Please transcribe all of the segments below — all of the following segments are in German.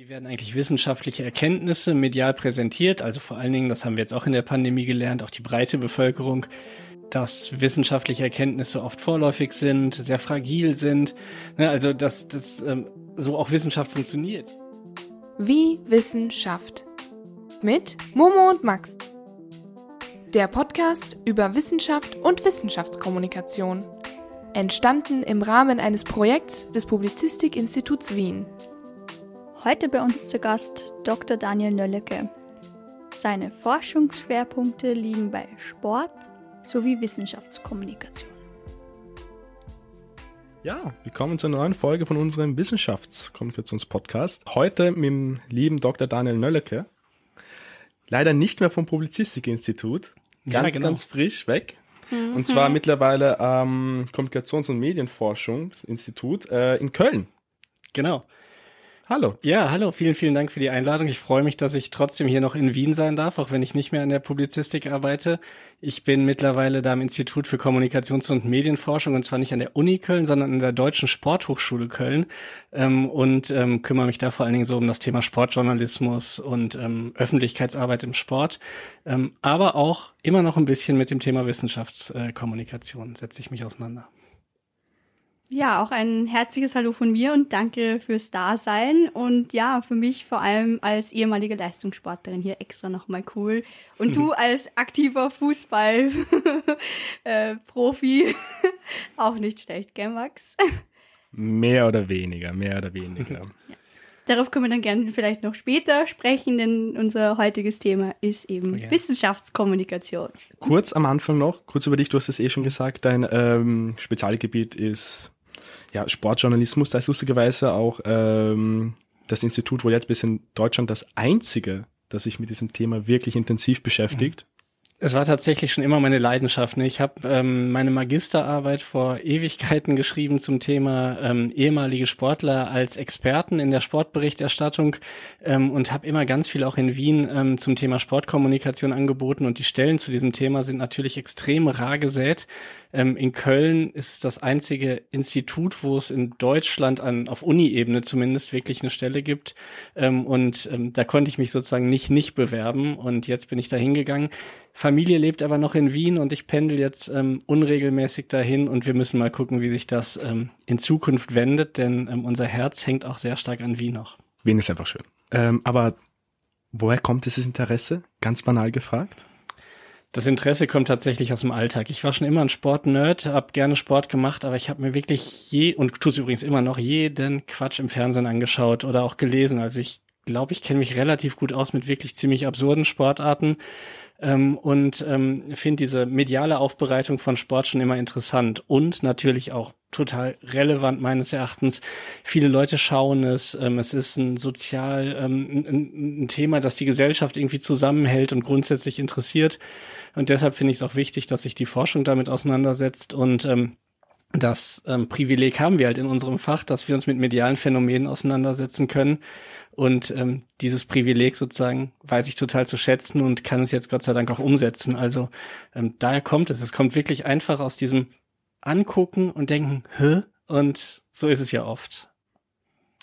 Wie werden eigentlich wissenschaftliche Erkenntnisse medial präsentiert? Also vor allen Dingen, das haben wir jetzt auch in der Pandemie gelernt, auch die breite Bevölkerung, dass wissenschaftliche Erkenntnisse oft vorläufig sind, sehr fragil sind. Ne, also dass das ähm, so auch Wissenschaft funktioniert. Wie Wissenschaft mit Momo und Max. Der Podcast über Wissenschaft und Wissenschaftskommunikation. Entstanden im Rahmen eines Projekts des Publizistikinstituts Wien. Heute bei uns zu Gast Dr. Daniel Nöllecke. Seine Forschungsschwerpunkte liegen bei Sport sowie Wissenschaftskommunikation. Ja, willkommen zur neuen Folge von unserem Wissenschaftskommunikationspodcast. Heute mit dem lieben Dr. Daniel Nöllecke. Leider nicht mehr vom Publizistikinstitut. Ganz, ja, genau. ganz frisch weg. Mhm. Und zwar mittlerweile am Kommunikations- und Medienforschungsinstitut äh, in Köln. Genau. Hallo. Ja, hallo. Vielen, vielen Dank für die Einladung. Ich freue mich, dass ich trotzdem hier noch in Wien sein darf, auch wenn ich nicht mehr an der Publizistik arbeite. Ich bin mittlerweile da im Institut für Kommunikations- und Medienforschung und zwar nicht an der Uni Köln, sondern an der Deutschen Sporthochschule Köln ähm, und ähm, kümmere mich da vor allen Dingen so um das Thema Sportjournalismus und ähm, Öffentlichkeitsarbeit im Sport, ähm, aber auch immer noch ein bisschen mit dem Thema Wissenschaftskommunikation setze ich mich auseinander. Ja, auch ein herzliches Hallo von mir und danke fürs Dasein. Und ja, für mich vor allem als ehemalige Leistungssportlerin hier extra nochmal cool. Und du als aktiver Fußball-Profi äh, auch nicht schlecht, gell, Max? Mehr oder weniger, mehr oder weniger. ja. Darauf können wir dann gerne vielleicht noch später sprechen, denn unser heutiges Thema ist eben okay. Wissenschaftskommunikation. Kurz am Anfang noch, kurz über dich, du hast es eh schon gesagt, dein ähm, Spezialgebiet ist ja, Sportjournalismus, da ist lustigerweise auch ähm, das Institut, wo jetzt bis in Deutschland das einzige, das sich mit diesem Thema wirklich intensiv beschäftigt. Mhm. Es war tatsächlich schon immer meine Leidenschaft. Ne? Ich habe ähm, meine Magisterarbeit vor Ewigkeiten geschrieben zum Thema ähm, ehemalige Sportler als Experten in der Sportberichterstattung ähm, und habe immer ganz viel auch in Wien ähm, zum Thema Sportkommunikation angeboten. Und die Stellen zu diesem Thema sind natürlich extrem rar gesät. Ähm, in Köln ist das einzige Institut, wo es in Deutschland an, auf Uni-Ebene zumindest wirklich eine Stelle gibt. Ähm, und ähm, da konnte ich mich sozusagen nicht nicht bewerben. Und jetzt bin ich da hingegangen. Familie lebt aber noch in Wien und ich pendel jetzt ähm, unregelmäßig dahin und wir müssen mal gucken, wie sich das ähm, in Zukunft wendet, denn ähm, unser Herz hängt auch sehr stark an Wien noch. Wien ist einfach schön. Aber woher kommt dieses Interesse? Ganz banal gefragt. Das Interesse kommt tatsächlich aus dem Alltag. Ich war schon immer ein Sportnerd, habe gerne Sport gemacht, aber ich habe mir wirklich je und tue es übrigens immer noch jeden Quatsch im Fernsehen angeschaut oder auch gelesen. Also ich glaube, ich kenne mich relativ gut aus mit wirklich ziemlich absurden Sportarten ähm, und ähm, finde diese mediale Aufbereitung von Sport schon immer interessant und natürlich auch total relevant meines Erachtens. Viele Leute schauen es. Ähm, es ist ein sozial ähm, ein, ein, Thema, das die Gesellschaft irgendwie zusammenhält und grundsätzlich interessiert. Und deshalb finde ich es auch wichtig, dass sich die Forschung damit auseinandersetzt und ähm, das ähm, Privileg haben wir halt in unserem Fach, dass wir uns mit medialen Phänomenen auseinandersetzen können. Und ähm, dieses Privileg sozusagen weiß ich total zu schätzen und kann es jetzt Gott sei Dank auch umsetzen. Also ähm, daher kommt es. Es kommt wirklich einfach aus diesem Angucken und Denken, hä? Und so ist es ja oft.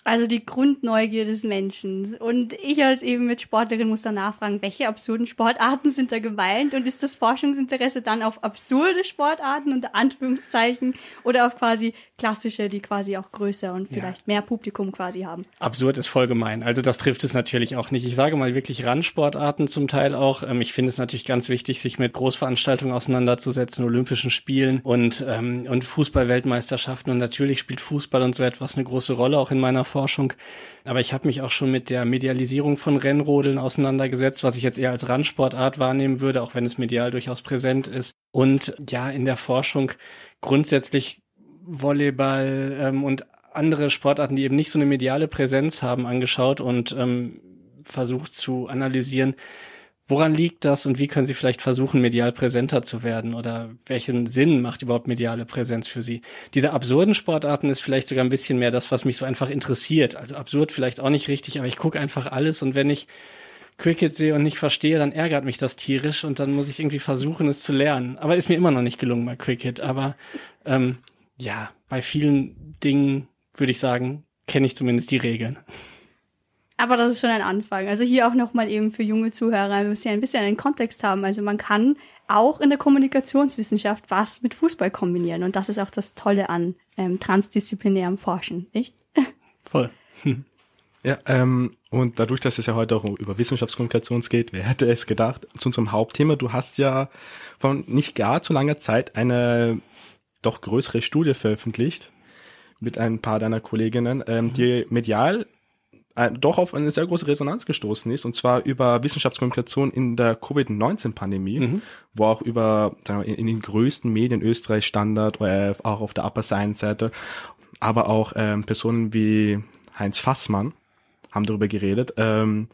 Also die Grundneugier des Menschen. Und ich als eben mit Sportlerin muss dann nachfragen, welche absurden Sportarten sind da gemeint? Und ist das Forschungsinteresse dann auf absurde Sportarten unter Anführungszeichen oder auf quasi klassische, die quasi auch größer und vielleicht ja. mehr Publikum quasi haben? Absurd ist voll gemein. Also das trifft es natürlich auch nicht. Ich sage mal wirklich Randsportarten zum Teil auch. Ähm, ich finde es natürlich ganz wichtig, sich mit Großveranstaltungen auseinanderzusetzen, Olympischen Spielen und, ähm, und Fußballweltmeisterschaften. Und natürlich spielt Fußball und so etwas eine große Rolle auch in meiner Forschung. Forschung. Aber ich habe mich auch schon mit der Medialisierung von Rennrodeln auseinandergesetzt, was ich jetzt eher als Randsportart wahrnehmen würde, auch wenn es medial durchaus präsent ist. Und ja, in der Forschung grundsätzlich Volleyball ähm, und andere Sportarten, die eben nicht so eine mediale Präsenz haben, angeschaut und ähm, versucht zu analysieren, Woran liegt das und wie können Sie vielleicht versuchen, medial präsenter zu werden? Oder welchen Sinn macht überhaupt mediale Präsenz für Sie? Diese absurden Sportarten ist vielleicht sogar ein bisschen mehr das, was mich so einfach interessiert. Also absurd vielleicht auch nicht richtig, aber ich gucke einfach alles und wenn ich Cricket sehe und nicht verstehe, dann ärgert mich das tierisch und dann muss ich irgendwie versuchen, es zu lernen. Aber ist mir immer noch nicht gelungen bei Cricket. Aber ähm, ja, bei vielen Dingen würde ich sagen, kenne ich zumindest die Regeln. Aber das ist schon ein Anfang. Also hier auch nochmal eben für junge Zuhörer, müssen ja ein bisschen einen Kontext haben. Also man kann auch in der Kommunikationswissenschaft was mit Fußball kombinieren. Und das ist auch das Tolle an ähm, transdisziplinärem Forschen, nicht? Voll. Ja, ähm, und dadurch, dass es ja heute auch über Wissenschaftskommunikation geht, wer hätte es gedacht, zu unserem Hauptthema, du hast ja von nicht gar zu langer Zeit eine doch größere Studie veröffentlicht mit ein paar deiner Kolleginnen, ähm, die medial doch auf eine sehr große Resonanz gestoßen ist, und zwar über Wissenschaftskommunikation in der Covid-19-Pandemie, mhm. wo auch über sagen wir, in, in, den größten Medien Österreich Standard, ORF, auch auf der Upper Science-Seite, aber auch ähm, Personen wie Heinz Fassmann haben darüber geredet. Ähm,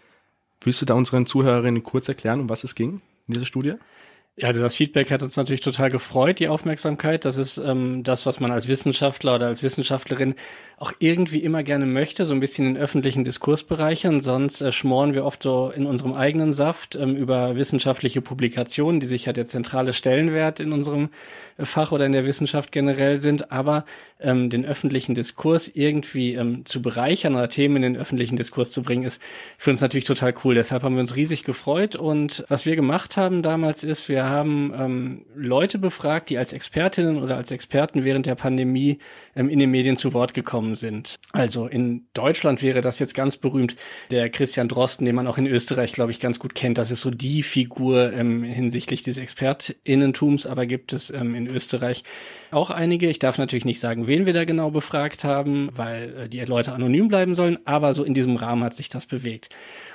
willst du da unseren Zuhörerinnen kurz erklären, um was es ging in dieser Studie? Also das Feedback hat uns natürlich total gefreut, die Aufmerksamkeit. Das ist ähm, das, was man als Wissenschaftler oder als Wissenschaftlerin auch irgendwie immer gerne möchte, so ein bisschen den öffentlichen Diskurs bereichern. Sonst äh, schmoren wir oft so in unserem eigenen Saft ähm, über wissenschaftliche Publikationen, die sicher der zentrale Stellenwert in unserem äh, Fach oder in der Wissenschaft generell sind. Aber ähm, den öffentlichen Diskurs irgendwie ähm, zu bereichern oder Themen in den öffentlichen Diskurs zu bringen, ist für uns natürlich total cool. Deshalb haben wir uns riesig gefreut. Und was wir gemacht haben damals ist, wir haben ähm, Leute befragt, die als Expertinnen oder als Experten während der Pandemie ähm, in den Medien zu Wort gekommen sind. Also in Deutschland wäre das jetzt ganz berühmt der Christian Drosten, den man auch in Österreich, glaube ich, ganz gut kennt. Das ist so die Figur ähm, hinsichtlich des Expertinnentums, aber gibt es ähm, in Österreich auch einige. Ich darf natürlich nicht sagen, wen wir da genau befragt haben, weil äh, die Leute anonym bleiben sollen, aber so in diesem Rahmen hat sich das bewegt.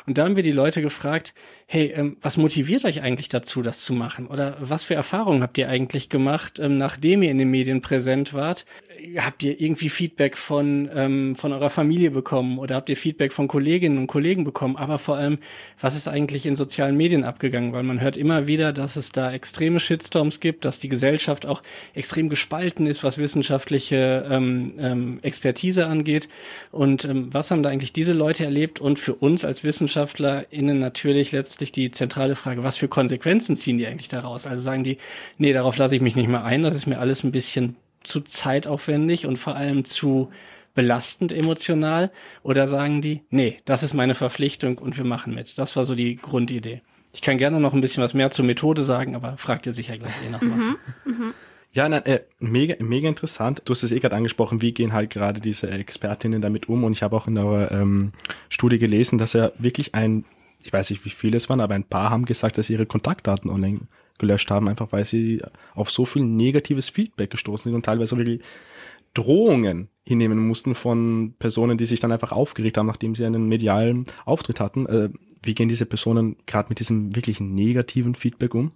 Und da haben wir die Leute gefragt, hey, ähm, was motiviert euch eigentlich dazu, das zu machen? Oder was für Erfahrungen habt ihr eigentlich gemacht, ähm, nachdem ihr in den Medien präsent wart? Habt ihr irgendwie Feedback von, ähm, von eurer Familie bekommen oder habt ihr Feedback von Kolleginnen und Kollegen bekommen? Aber vor allem, was ist eigentlich in sozialen Medien abgegangen? Weil man hört immer wieder, dass es da extreme Shitstorms gibt, dass die Gesellschaft auch extrem gespalten ist, was wissenschaftliche ähm, ähm, Expertise angeht. Und ähm, was haben da eigentlich diese Leute erlebt? Und für uns als WissenschaftlerInnen natürlich letztlich die zentrale Frage, was für Konsequenzen ziehen die eigentlich daraus? Also sagen die, nee, darauf lasse ich mich nicht mehr ein, das ist mir alles ein bisschen zu zeitaufwendig und vor allem zu belastend emotional? Oder sagen die, nee, das ist meine Verpflichtung und wir machen mit? Das war so die Grundidee. Ich kann gerne noch ein bisschen was mehr zur Methode sagen, aber fragt ihr sicher gleich eh nochmal. Mhm, mh. Ja, nein, äh, mega, mega interessant. Du hast es eh gerade angesprochen, wie gehen halt gerade diese Expertinnen damit um? Und ich habe auch in eurer ähm, Studie gelesen, dass er wirklich ein, ich weiß nicht, wie viele es waren, aber ein paar haben gesagt, dass sie ihre Kontaktdaten online gelöscht haben, einfach weil sie auf so viel negatives Feedback gestoßen sind und teilweise wirklich Drohungen hinnehmen mussten von Personen, die sich dann einfach aufgeregt haben, nachdem sie einen medialen Auftritt hatten. Äh, wie gehen diese Personen gerade mit diesem wirklich negativen Feedback um?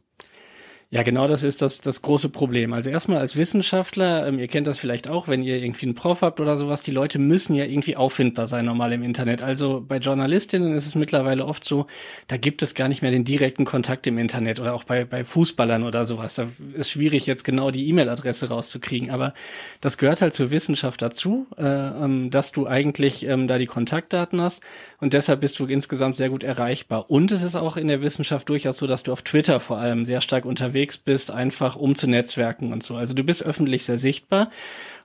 Ja, genau das ist das, das große Problem. Also erstmal als Wissenschaftler, ähm, ihr kennt das vielleicht auch, wenn ihr irgendwie einen Prof habt oder sowas, die Leute müssen ja irgendwie auffindbar sein normal im Internet. Also bei Journalistinnen ist es mittlerweile oft so, da gibt es gar nicht mehr den direkten Kontakt im Internet oder auch bei, bei Fußballern oder sowas. Da ist schwierig jetzt genau die E-Mail-Adresse rauszukriegen. Aber das gehört halt zur Wissenschaft dazu, äh, ähm, dass du eigentlich ähm, da die Kontaktdaten hast und deshalb bist du insgesamt sehr gut erreichbar. Und es ist auch in der Wissenschaft durchaus so, dass du auf Twitter vor allem sehr stark unterwegs unterwegs bist, einfach um zu netzwerken und so. Also du bist öffentlich sehr sichtbar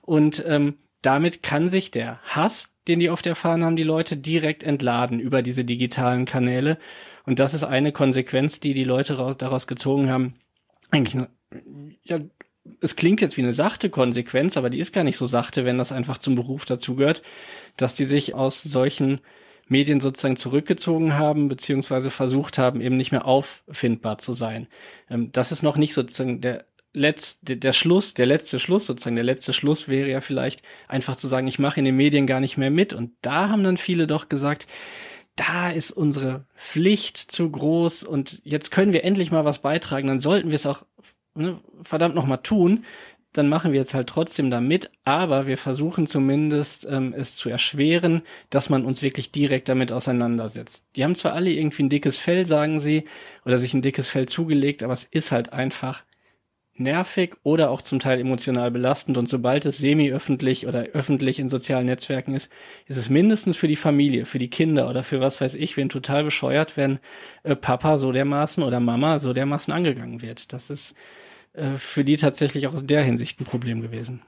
und ähm, damit kann sich der Hass, den die oft erfahren haben, die Leute direkt entladen über diese digitalen Kanäle. Und das ist eine Konsequenz, die die Leute raus, daraus gezogen haben. Eigentlich, ja, es klingt jetzt wie eine sachte Konsequenz, aber die ist gar nicht so sachte, wenn das einfach zum Beruf dazugehört, dass die sich aus solchen Medien sozusagen zurückgezogen haben, beziehungsweise versucht haben, eben nicht mehr auffindbar zu sein. Ähm, das ist noch nicht sozusagen der letzte, der Schluss, der letzte Schluss sozusagen. Der letzte Schluss wäre ja vielleicht einfach zu sagen, ich mache in den Medien gar nicht mehr mit. Und da haben dann viele doch gesagt, da ist unsere Pflicht zu groß und jetzt können wir endlich mal was beitragen, dann sollten wir es auch ne, verdammt noch mal tun dann machen wir jetzt halt trotzdem da mit, aber wir versuchen zumindest ähm, es zu erschweren, dass man uns wirklich direkt damit auseinandersetzt. Die haben zwar alle irgendwie ein dickes Fell, sagen sie, oder sich ein dickes Fell zugelegt, aber es ist halt einfach nervig oder auch zum Teil emotional belastend und sobald es semi-öffentlich oder öffentlich in sozialen Netzwerken ist, ist es mindestens für die Familie, für die Kinder oder für was weiß ich, wenn total bescheuert, wenn äh, Papa so dermaßen oder Mama so dermaßen angegangen wird. Das ist äh, für die tatsächlich auch aus der Hinsicht ein Problem gewesen.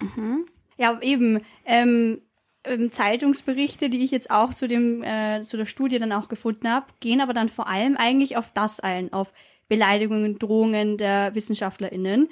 Mhm. Ja, eben. Ähm, ähm, Zeitungsberichte, die ich jetzt auch zu dem äh, zu der Studie dann auch gefunden habe, gehen aber dann vor allem eigentlich auf das ein, auf Beleidigungen, Drohungen der WissenschaftlerInnen.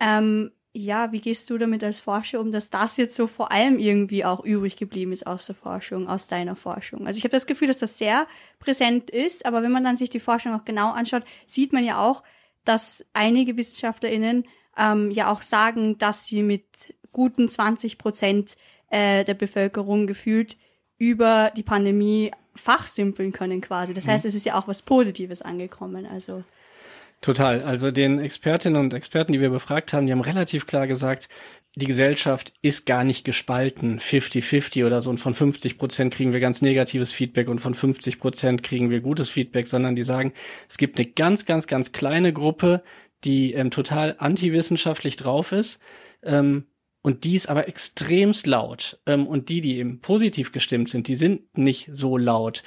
Ähm, ja, wie gehst du damit als Forscher um, dass das jetzt so vor allem irgendwie auch übrig geblieben ist aus der Forschung, aus deiner Forschung? Also ich habe das Gefühl, dass das sehr präsent ist, aber wenn man dann sich die Forschung auch genau anschaut, sieht man ja auch, dass einige WissenschaftlerInnen ähm, ja auch sagen, dass sie mit guten 20 Prozent äh, der Bevölkerung gefühlt über die Pandemie fachsimpeln können quasi. Das heißt, mhm. es ist ja auch was Positives angekommen. Also Total. Also den Expertinnen und Experten, die wir befragt haben, die haben relativ klar gesagt, die Gesellschaft ist gar nicht gespalten, 50-50 oder so. Und von 50 Prozent kriegen wir ganz negatives Feedback und von 50 Prozent kriegen wir gutes Feedback, sondern die sagen, es gibt eine ganz, ganz, ganz kleine Gruppe, die ähm, total antiwissenschaftlich drauf ist. Ähm, und die ist aber extremst laut. Ähm, und die, die eben positiv gestimmt sind, die sind nicht so laut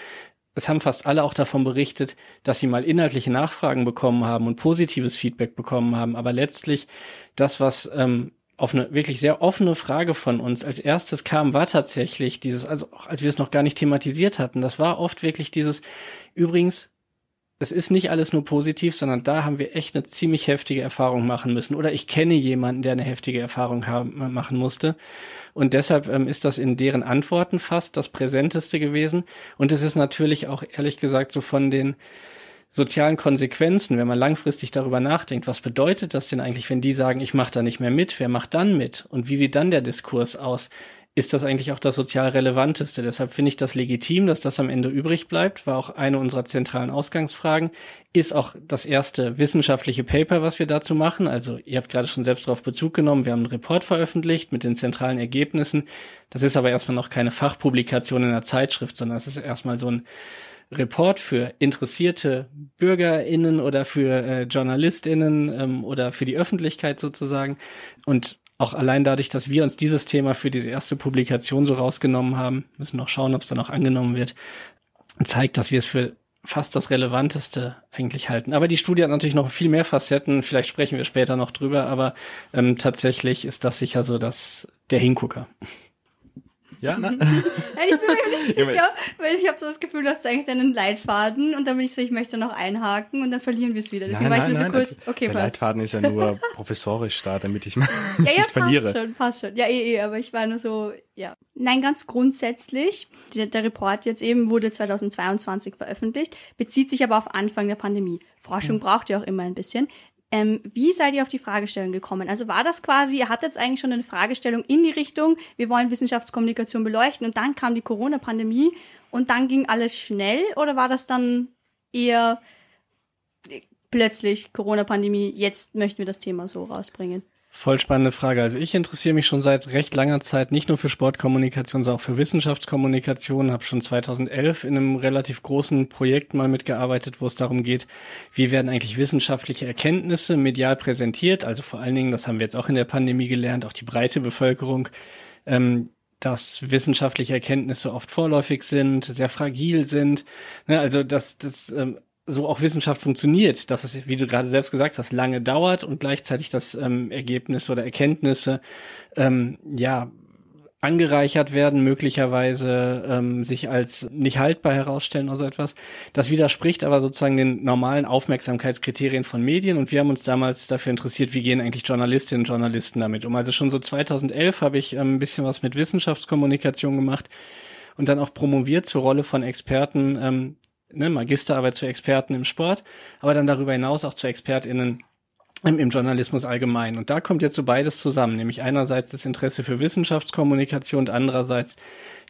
es haben fast alle auch davon berichtet, dass sie mal inhaltliche Nachfragen bekommen haben und positives Feedback bekommen haben. Aber letztlich das, was ähm, auf eine wirklich sehr offene Frage von uns als erstes kam, war tatsächlich dieses, also auch als wir es noch gar nicht thematisiert hatten, das war oft wirklich dieses, übrigens, es ist nicht alles nur positiv, sondern da haben wir echt eine ziemlich heftige Erfahrung machen müssen. Oder ich kenne jemanden, der eine heftige Erfahrung haben, machen musste. Und deshalb ähm, ist das in deren Antworten fast das Präsenteste gewesen. Und es ist natürlich auch ehrlich gesagt so von den sozialen Konsequenzen, wenn man langfristig darüber nachdenkt, was bedeutet das denn eigentlich, wenn die sagen, ich mache da nicht mehr mit, wer macht dann mit? Und wie sieht dann der Diskurs aus? ist das eigentlich auch das sozial Relevanteste. Deshalb finde ich das legitim, dass das am Ende übrig bleibt, war auch eine unserer zentralen Ausgangsfragen. Ist auch das erste wissenschaftliche Paper, was wir dazu machen. Also ihr habt gerade schon selbst darauf Bezug genommen. Wir haben einen Report veröffentlicht mit den zentralen Ergebnissen. Das ist aber erstmal noch keine Fachpublikation in einer Zeitschrift, sondern es ist erstmal so ein Report für interessierte BürgerInnen oder für äh, JournalistInnen ähm, oder für die Öffentlichkeit sozusagen. Und auch allein dadurch, dass wir uns dieses Thema für diese erste Publikation so rausgenommen haben, müssen noch schauen, ob es dann auch angenommen wird, zeigt, dass wir es für fast das Relevanteste eigentlich halten. Aber die Studie hat natürlich noch viel mehr Facetten, vielleicht sprechen wir später noch drüber, aber ähm, tatsächlich ist das sicher so dass der Hingucker. Ja, na? ich bin mir nicht sicher, weil ich habe so das Gefühl, du hast eigentlich deinen Leitfaden und dann bin ich so, ich möchte noch einhaken und dann verlieren wir es wieder. Deswegen nein, war ich mir so kurz, okay, Der passt. Leitfaden ist ja nur professorisch da, damit ich mich ja, ja, nicht passt verliere. schon, passt schon. Ja, eh, eh, aber ich war nur so, ja. Nein, ganz grundsätzlich, der, der Report jetzt eben wurde 2022 veröffentlicht, bezieht sich aber auf Anfang der Pandemie. Forschung Mhm. braucht ja auch immer ein bisschen. Ähm, wie seid ihr auf die Fragestellung gekommen? Also war das quasi, ihr hattet eigentlich schon eine Fragestellung in die Richtung, wir wollen Wissenschaftskommunikation beleuchten und dann kam die Corona-Pandemie und dann ging alles schnell oder war das dann eher äh, plötzlich Corona-Pandemie, jetzt möchten wir das Thema so rausbringen? Voll spannende Frage. Also ich interessiere mich schon seit recht langer Zeit nicht nur für Sportkommunikation, sondern auch für Wissenschaftskommunikation. Habe schon 2011 in einem relativ großen Projekt mal mitgearbeitet, wo es darum geht, wie werden eigentlich wissenschaftliche Erkenntnisse medial präsentiert. Also vor allen Dingen, das haben wir jetzt auch in der Pandemie gelernt, auch die breite Bevölkerung. Ähm, dass wissenschaftliche Erkenntnisse oft vorläufig sind, sehr fragil sind. Ne, also dass das ähm, so auch Wissenschaft funktioniert, dass es, wie du gerade selbst gesagt hast, lange dauert und gleichzeitig das ähm, Ergebnisse oder Erkenntnisse ähm, ja angereichert werden, möglicherweise ähm, sich als nicht haltbar herausstellen oder so etwas. Das widerspricht aber sozusagen den normalen Aufmerksamkeitskriterien von Medien und wir haben uns damals dafür interessiert, wie gehen eigentlich Journalistinnen und Journalisten damit um. Also schon so 2011 habe ich ähm, ein bisschen was mit Wissenschaftskommunikation gemacht und dann auch promoviert zur Rolle von Experten, ähm, ne, Magisterarbeit zu Experten im Sport, aber dann darüber hinaus auch zu ExpertInnen im, im Journalismus allgemein. Und da kommt jetzt so beides zusammen, nämlich einerseits das Interesse für Wissenschaftskommunikation und andererseits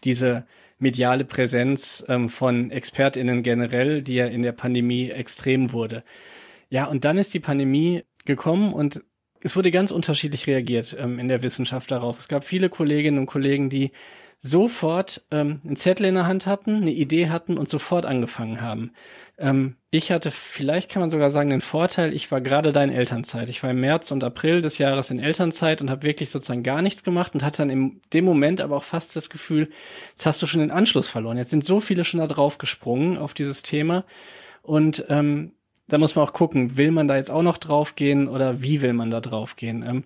diese mediale Präsenz ähm, von ExpertInnen generell, die ja in der Pandemie extrem wurde. Ja, und dann ist die Pandemie gekommen und es wurde ganz unterschiedlich reagiert ähm, in der Wissenschaft darauf. Es gab viele Kolleginnen und Kollegen, die sofort ähm, einen Zettel in der Hand hatten, eine Idee hatten und sofort angefangen haben. Ähm, ich hatte, vielleicht kann man sogar sagen, den Vorteil, ich war gerade da in Elternzeit. Ich war im März und April des Jahres in Elternzeit und habe wirklich sozusagen gar nichts gemacht und hatte dann in dem Moment aber auch fast das Gefühl, jetzt hast du schon den Anschluss verloren. Jetzt sind so viele schon da drauf gesprungen auf dieses Thema und ähm, da muss man auch gucken, will man da jetzt auch noch draufgehen oder wie will man da draufgehen? Ähm,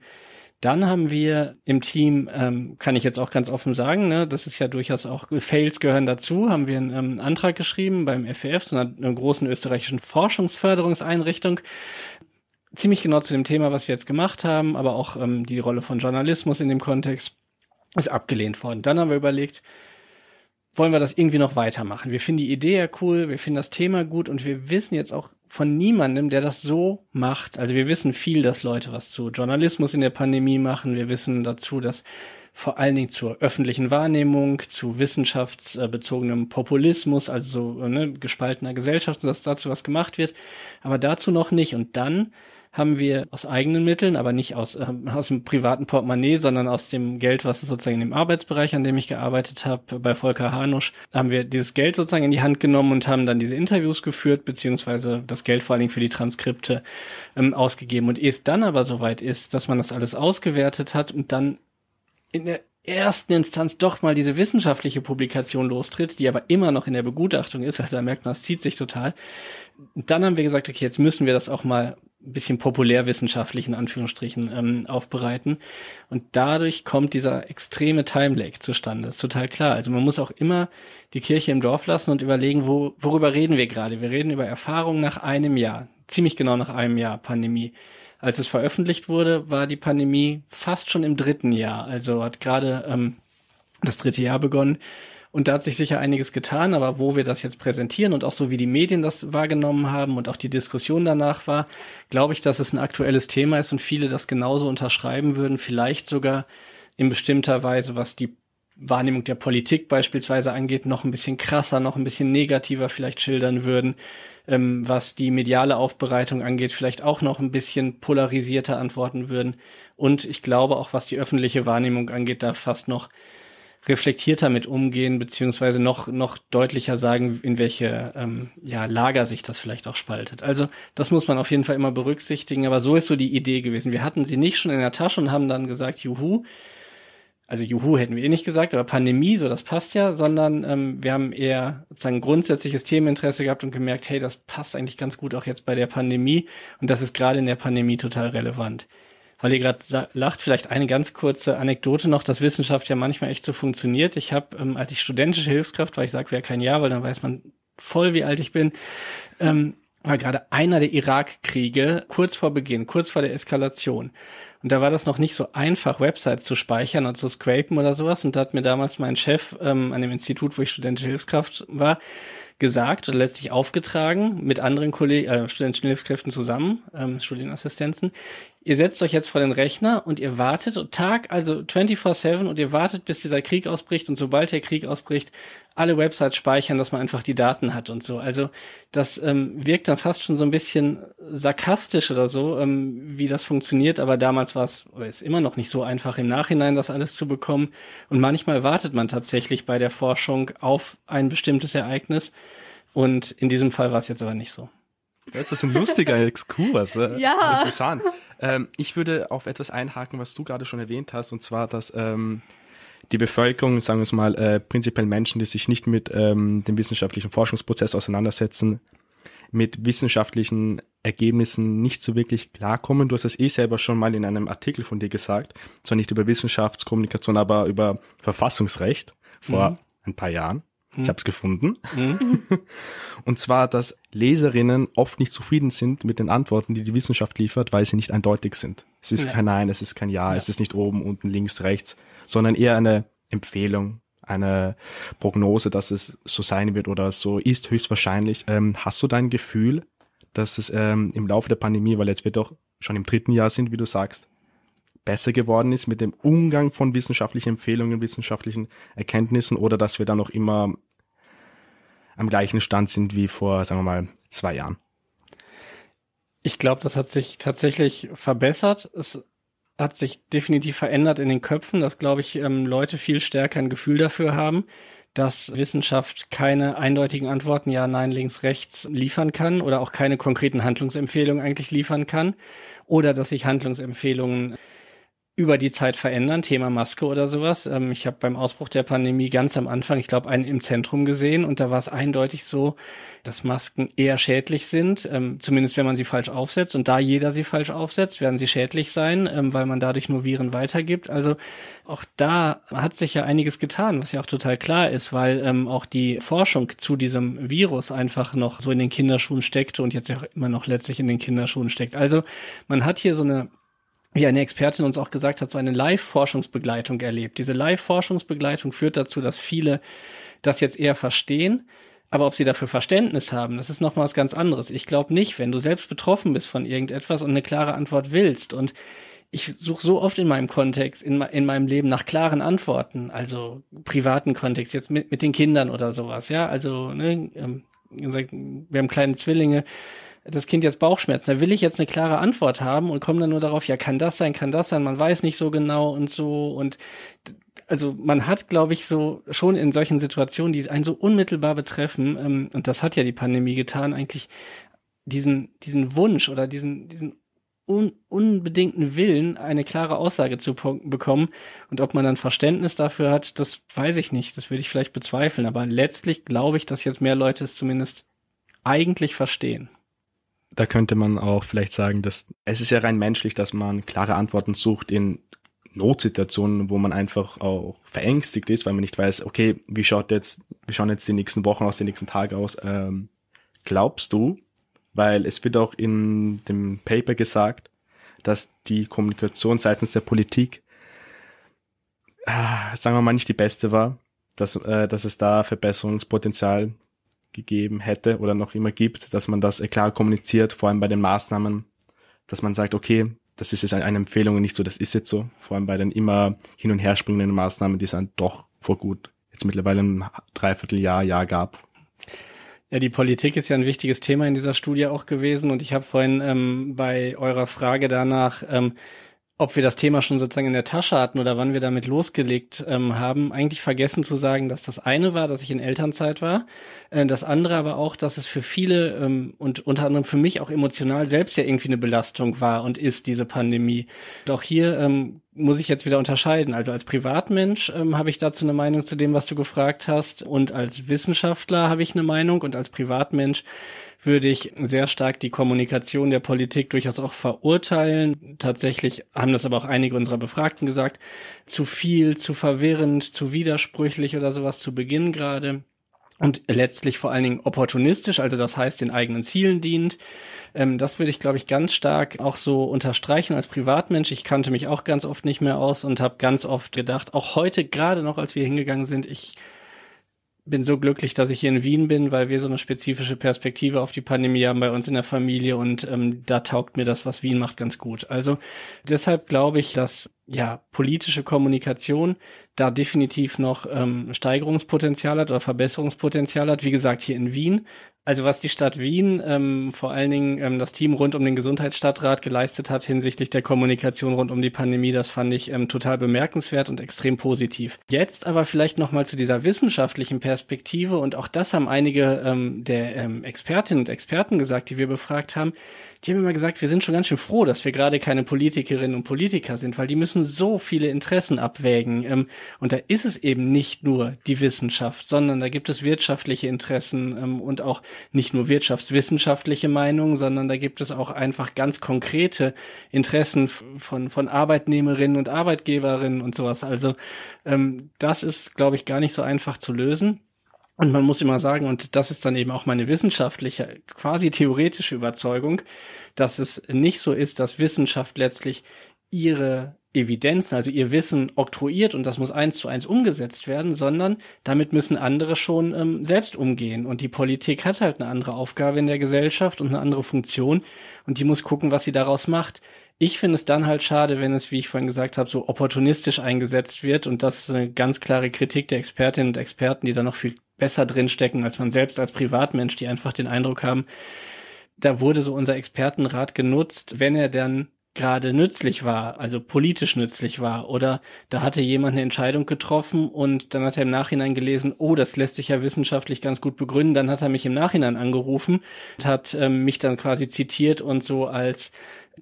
Dann haben wir im Team, ähm, kann ich jetzt auch ganz offen sagen, ne, das ist ja durchaus auch, Fails gehören dazu, haben wir einen ähm, Antrag geschrieben beim FEF, so einer, einer großen österreichischen Forschungsförderungseinrichtung, ziemlich genau zu dem Thema, was wir jetzt gemacht haben, aber auch ähm, die Rolle von Journalismus in dem Kontext ist abgelehnt worden. Dann haben wir überlegt, wollen wir das irgendwie noch weitermachen. Wir finden die Idee ja cool, wir finden das Thema gut und wir wissen jetzt auch von niemandem, der das so macht. Also wir wissen viel, dass Leute was zu Journalismus in der Pandemie machen. Wir wissen dazu, dass vor allen Dingen zur öffentlichen Wahrnehmung, zu wissenschaftsbezogenem Populismus, also so ne, gespaltener Gesellschaft, dass dazu was gemacht wird, aber dazu noch nicht. Und dann haben wir aus eigenen Mitteln, aber nicht aus, äh, aus dem privaten Portemonnaie, sondern aus dem Geld, was sozusagen in dem Arbeitsbereich, an dem ich gearbeitet habe, bei Volker Hanusch, haben wir dieses Geld sozusagen in die Hand genommen und haben dann diese Interviews geführt, beziehungsweise das Geld vor allen Dingen für die Transkripte ähm, ausgegeben. Und ehe es dann aber soweit ist, dass man das alles ausgewertet hat und dann in der ersten Instanz doch mal diese wissenschaftliche Publikation lostritt, die aber immer noch in der Begutachtung ist, also da merkt man, es zieht sich total. Dann haben wir gesagt, okay, jetzt müssen wir das auch mal bisschen populärwissenschaftlich in Anführungsstrichen ähm, aufbereiten. Und dadurch kommt dieser extreme Time-Lag zustande. Das ist total klar. Also man muss auch immer die Kirche im Dorf lassen und überlegen, wo, worüber reden wir gerade. Wir reden über Erfahrungen nach einem Jahr, ziemlich genau nach einem Jahr Pandemie. Als es veröffentlicht wurde, war die Pandemie fast schon im dritten Jahr. Also hat gerade ähm, das dritte Jahr begonnen. Und da hat sich sicher einiges getan, aber wo wir das jetzt präsentieren und auch so wie die Medien das wahrgenommen haben und auch die Diskussion danach war, glaube ich, dass es ein aktuelles Thema ist und viele das genauso unterschreiben würden, vielleicht sogar in bestimmter Weise, was die Wahrnehmung der Politik beispielsweise angeht, noch ein bisschen krasser, noch ein bisschen negativer vielleicht schildern würden, ähm, was die mediale Aufbereitung angeht, vielleicht auch noch ein bisschen polarisierter antworten würden. Und ich glaube auch, was die öffentliche Wahrnehmung angeht, da fast noch reflektierter mit umgehen, beziehungsweise noch, noch deutlicher sagen, in welche ähm, ja, Lager sich das vielleicht auch spaltet. Also das muss man auf jeden Fall immer berücksichtigen, aber so ist so die Idee gewesen. Wir hatten sie nicht schon in der Tasche und haben dann gesagt, juhu, also Juhu hätten wir eh nicht gesagt, aber Pandemie, so das passt ja, sondern ähm, wir haben eher sozusagen grundsätzliches Themeninteresse gehabt und gemerkt, hey, das passt eigentlich ganz gut auch jetzt bei der Pandemie und das ist gerade in der Pandemie total relevant weil ihr gerade lacht, vielleicht eine ganz kurze Anekdote noch, dass Wissenschaft ja manchmal echt so funktioniert. Ich habe, ähm, als ich studentische Hilfskraft war, ich sage, wäre kein Jahr, weil dann weiß man voll, wie alt ich bin, ähm, war gerade einer der Irakkriege kurz vor Beginn, kurz vor der Eskalation. Und da war das noch nicht so einfach, Websites zu speichern und zu scrapen oder sowas. Und da hat mir damals mein Chef ähm, an dem Institut, wo ich studentische Hilfskraft war, gesagt oder letztlich aufgetragen mit anderen Kollegen, äh, studentischen Hilfskräften zusammen, ähm, Studienassistenzen. Ihr setzt euch jetzt vor den Rechner und ihr wartet Tag, also 24-7 und ihr wartet, bis dieser Krieg ausbricht und sobald der Krieg ausbricht, alle Websites speichern, dass man einfach die Daten hat und so. Also das ähm, wirkt dann fast schon so ein bisschen sarkastisch oder so, ähm, wie das funktioniert, aber damals war es, oder ist immer noch nicht so einfach im Nachhinein das alles zu bekommen. Und manchmal wartet man tatsächlich bei der Forschung auf ein bestimmtes Ereignis. Und in diesem Fall war es jetzt aber nicht so. Das ist ein lustiger Exkurs. Äh, ja. Interessant. Ähm, ich würde auf etwas einhaken, was du gerade schon erwähnt hast, und zwar, dass ähm, die Bevölkerung, sagen wir es mal, äh, prinzipiell Menschen, die sich nicht mit ähm, dem wissenschaftlichen Forschungsprozess auseinandersetzen, mit wissenschaftlichen Ergebnissen nicht so wirklich klarkommen. Du hast es eh selber schon mal in einem Artikel von dir gesagt, zwar nicht über Wissenschaftskommunikation, aber über Verfassungsrecht vor mhm. ein paar Jahren. Ich habe es gefunden. Mhm. Und zwar, dass Leserinnen oft nicht zufrieden sind mit den Antworten, die die Wissenschaft liefert, weil sie nicht eindeutig sind. Es ist ja. kein Nein, es ist kein ja, ja, es ist nicht oben, unten, links, rechts, sondern eher eine Empfehlung, eine Prognose, dass es so sein wird oder so ist, höchstwahrscheinlich. Ähm, hast du dein Gefühl, dass es ähm, im Laufe der Pandemie, weil jetzt wir doch schon im dritten Jahr sind, wie du sagst, besser geworden ist mit dem Umgang von wissenschaftlichen Empfehlungen, wissenschaftlichen Erkenntnissen oder dass wir da noch immer am gleichen Stand sind wie vor, sagen wir mal, zwei Jahren? Ich glaube, das hat sich tatsächlich verbessert. Es hat sich definitiv verändert in den Köpfen, dass, glaube ich, ähm, Leute viel stärker ein Gefühl dafür haben, dass Wissenschaft keine eindeutigen Antworten, ja, nein, links, rechts liefern kann oder auch keine konkreten Handlungsempfehlungen eigentlich liefern kann oder dass sich Handlungsempfehlungen über die Zeit verändern, Thema Maske oder sowas. Ähm, ich habe beim Ausbruch der Pandemie ganz am Anfang, ich glaube, einen im Zentrum gesehen und da war es eindeutig so, dass Masken eher schädlich sind, ähm, zumindest wenn man sie falsch aufsetzt. Und da jeder sie falsch aufsetzt, werden sie schädlich sein, ähm, weil man dadurch nur Viren weitergibt. Also auch da hat sich ja einiges getan, was ja auch total klar ist, weil ähm, auch die Forschung zu diesem Virus einfach noch so in den Kinderschuhen steckte und jetzt ja auch immer noch letztlich in den Kinderschuhen steckt. Also man hat hier so eine wie eine Expertin uns auch gesagt hat, so eine Live-Forschungsbegleitung erlebt. Diese Live-Forschungsbegleitung führt dazu, dass viele das jetzt eher verstehen. Aber ob sie dafür Verständnis haben, das ist noch mal was ganz anderes. Ich glaube nicht, wenn du selbst betroffen bist von irgendetwas und eine klare Antwort willst. Und ich suche so oft in meinem Kontext, in, in meinem Leben nach klaren Antworten, also privaten Kontext, jetzt mit, mit den Kindern oder sowas, ja. Also, ne, ähm, wir haben kleine Zwillinge, das Kind jetzt Bauchschmerzen, da will ich jetzt eine klare Antwort haben und komme dann nur darauf, ja, kann das sein, kann das sein, man weiß nicht so genau und so und also man hat, glaube ich, so schon in solchen Situationen, die einen so unmittelbar betreffen, ähm, und das hat ja die Pandemie getan, eigentlich diesen, diesen Wunsch oder diesen, diesen un unbedingten Willen, eine klare Aussage zu bekommen. Und ob man dann Verständnis dafür hat, das weiß ich nicht. Das würde ich vielleicht bezweifeln. Aber letztlich glaube ich, dass jetzt mehr Leute es zumindest eigentlich verstehen da könnte man auch vielleicht sagen, dass es ist ja rein menschlich, dass man klare Antworten sucht in Notsituationen, wo man einfach auch verängstigt ist, weil man nicht weiß, okay, wie schaut jetzt, wie schauen jetzt die nächsten Wochen aus, die nächsten Tage aus? Ähm, glaubst du, weil es wird auch in dem Paper gesagt, dass die Kommunikation seitens der Politik, äh, sagen wir mal, nicht die beste war, dass, äh, dass es da Verbesserungspotenzial gegeben hätte oder noch immer gibt, dass man das klar kommuniziert, vor allem bei den Maßnahmen, dass man sagt, okay, das ist jetzt eine Empfehlung und nicht so, das ist jetzt so, vor allem bei den immer hin und her springenden Maßnahmen, die es dann doch vor gut jetzt mittlerweile ein Dreivierteljahr, Jahr gab. Ja, die Politik ist ja ein wichtiges Thema in dieser Studie auch gewesen und ich habe vorhin ähm, bei eurer Frage danach ähm, ob wir das Thema schon sozusagen in der Tasche hatten oder wann wir damit losgelegt ähm, haben, eigentlich vergessen zu sagen, dass das eine war, dass ich in Elternzeit war, äh, das andere aber auch, dass es für viele ähm, und unter anderem für mich auch emotional selbst ja irgendwie eine Belastung war und ist diese Pandemie. Auch hier ähm, muss ich jetzt wieder unterscheiden. Also als Privatmensch ähm, habe ich dazu eine Meinung zu dem, was du gefragt hast und als Wissenschaftler habe ich eine Meinung und als Privatmensch würde ich sehr stark die Kommunikation der Politik durchaus auch verurteilen. Tatsächlich haben das aber auch einige unserer Befragten gesagt. Zu viel, zu verwirrend, zu widersprüchlich oder sowas zu Beginn gerade. Und letztlich vor allen Dingen opportunistisch, also das heißt den eigenen Zielen dient. Ähm, das würde ich, glaube ich, ganz stark auch so unterstreichen als Privatmensch. Ich kannte mich auch ganz oft nicht mehr aus und habe ganz oft gedacht, auch heute gerade noch, als wir hingegangen sind, ich bin so glücklich, dass ich hier in Wien bin, weil wir so eine spezifische Perspektive auf die Pandemie haben bei uns in der Familie und ähm, da taugt mir das, was Wien macht, ganz gut. Also deshalb glaube ich, dass ja politische Kommunikation da definitiv noch ähm, Steigerungspotenzial hat oder Verbesserungspotenzial hat. Wie gesagt, hier in Wien also was die Stadt Wien, ähm, vor allen Dingen ähm, das Team rund um den Gesundheitsstadtrat geleistet hat hinsichtlich der Kommunikation rund um die Pandemie, das fand ich ähm, total bemerkenswert und extrem positiv. Jetzt aber vielleicht nochmal zu dieser wissenschaftlichen Perspektive und auch das haben einige ähm, der ähm, Expertinnen und Experten gesagt, die wir befragt haben die haben immer gesagt, wir sind schon ganz schön froh, dass wir gerade keine Politikerinnen und Politiker sind, weil die müssen so viele Interessen abwägen. Ähm, und da ist es eben nicht nur die Wissenschaft, sondern da gibt es wirtschaftliche Interessen ähm, und auch nicht nur wirtschaftswissenschaftliche Meinungen, sondern da gibt es auch einfach ganz konkrete Interessen von, von Arbeitnehmerinnen und Arbeitgeberinnen und sowas. Also ähm, das ist, glaube ich, gar nicht so einfach zu lösen. Und man muss immer sagen, und das ist dann eben auch meine wissenschaftliche, quasi theoretische Überzeugung, dass es nicht so ist, dass Wissenschaft letztlich ihre Evidenzen, also ihr Wissen oktroyiert und das muss eins zu eins umgesetzt werden, sondern damit müssen andere schon ähm, selbst umgehen. Und die Politik hat halt eine andere Aufgabe in der Gesellschaft und eine andere Funktion und die muss gucken, was sie daraus macht. Ich finde es dann halt schade, wenn es, wie ich vorhin gesagt habe, so opportunistisch eingesetzt wird und das ist eine ganz klare Kritik der Expertinnen und Experten, die da noch viel besser drinstecken als man selbst als Privatmensch, die einfach den Eindruck haben, da wurde so unser Expertenrat genutzt, wenn er dann gerade nützlich war, also politisch nützlich war, oder da hatte jemand eine Entscheidung getroffen und dann hat er im Nachhinein gelesen, oh, das lässt sich ja wissenschaftlich ganz gut begründen, dann hat er mich im Nachhinein angerufen, hat ähm, mich dann quasi zitiert und so als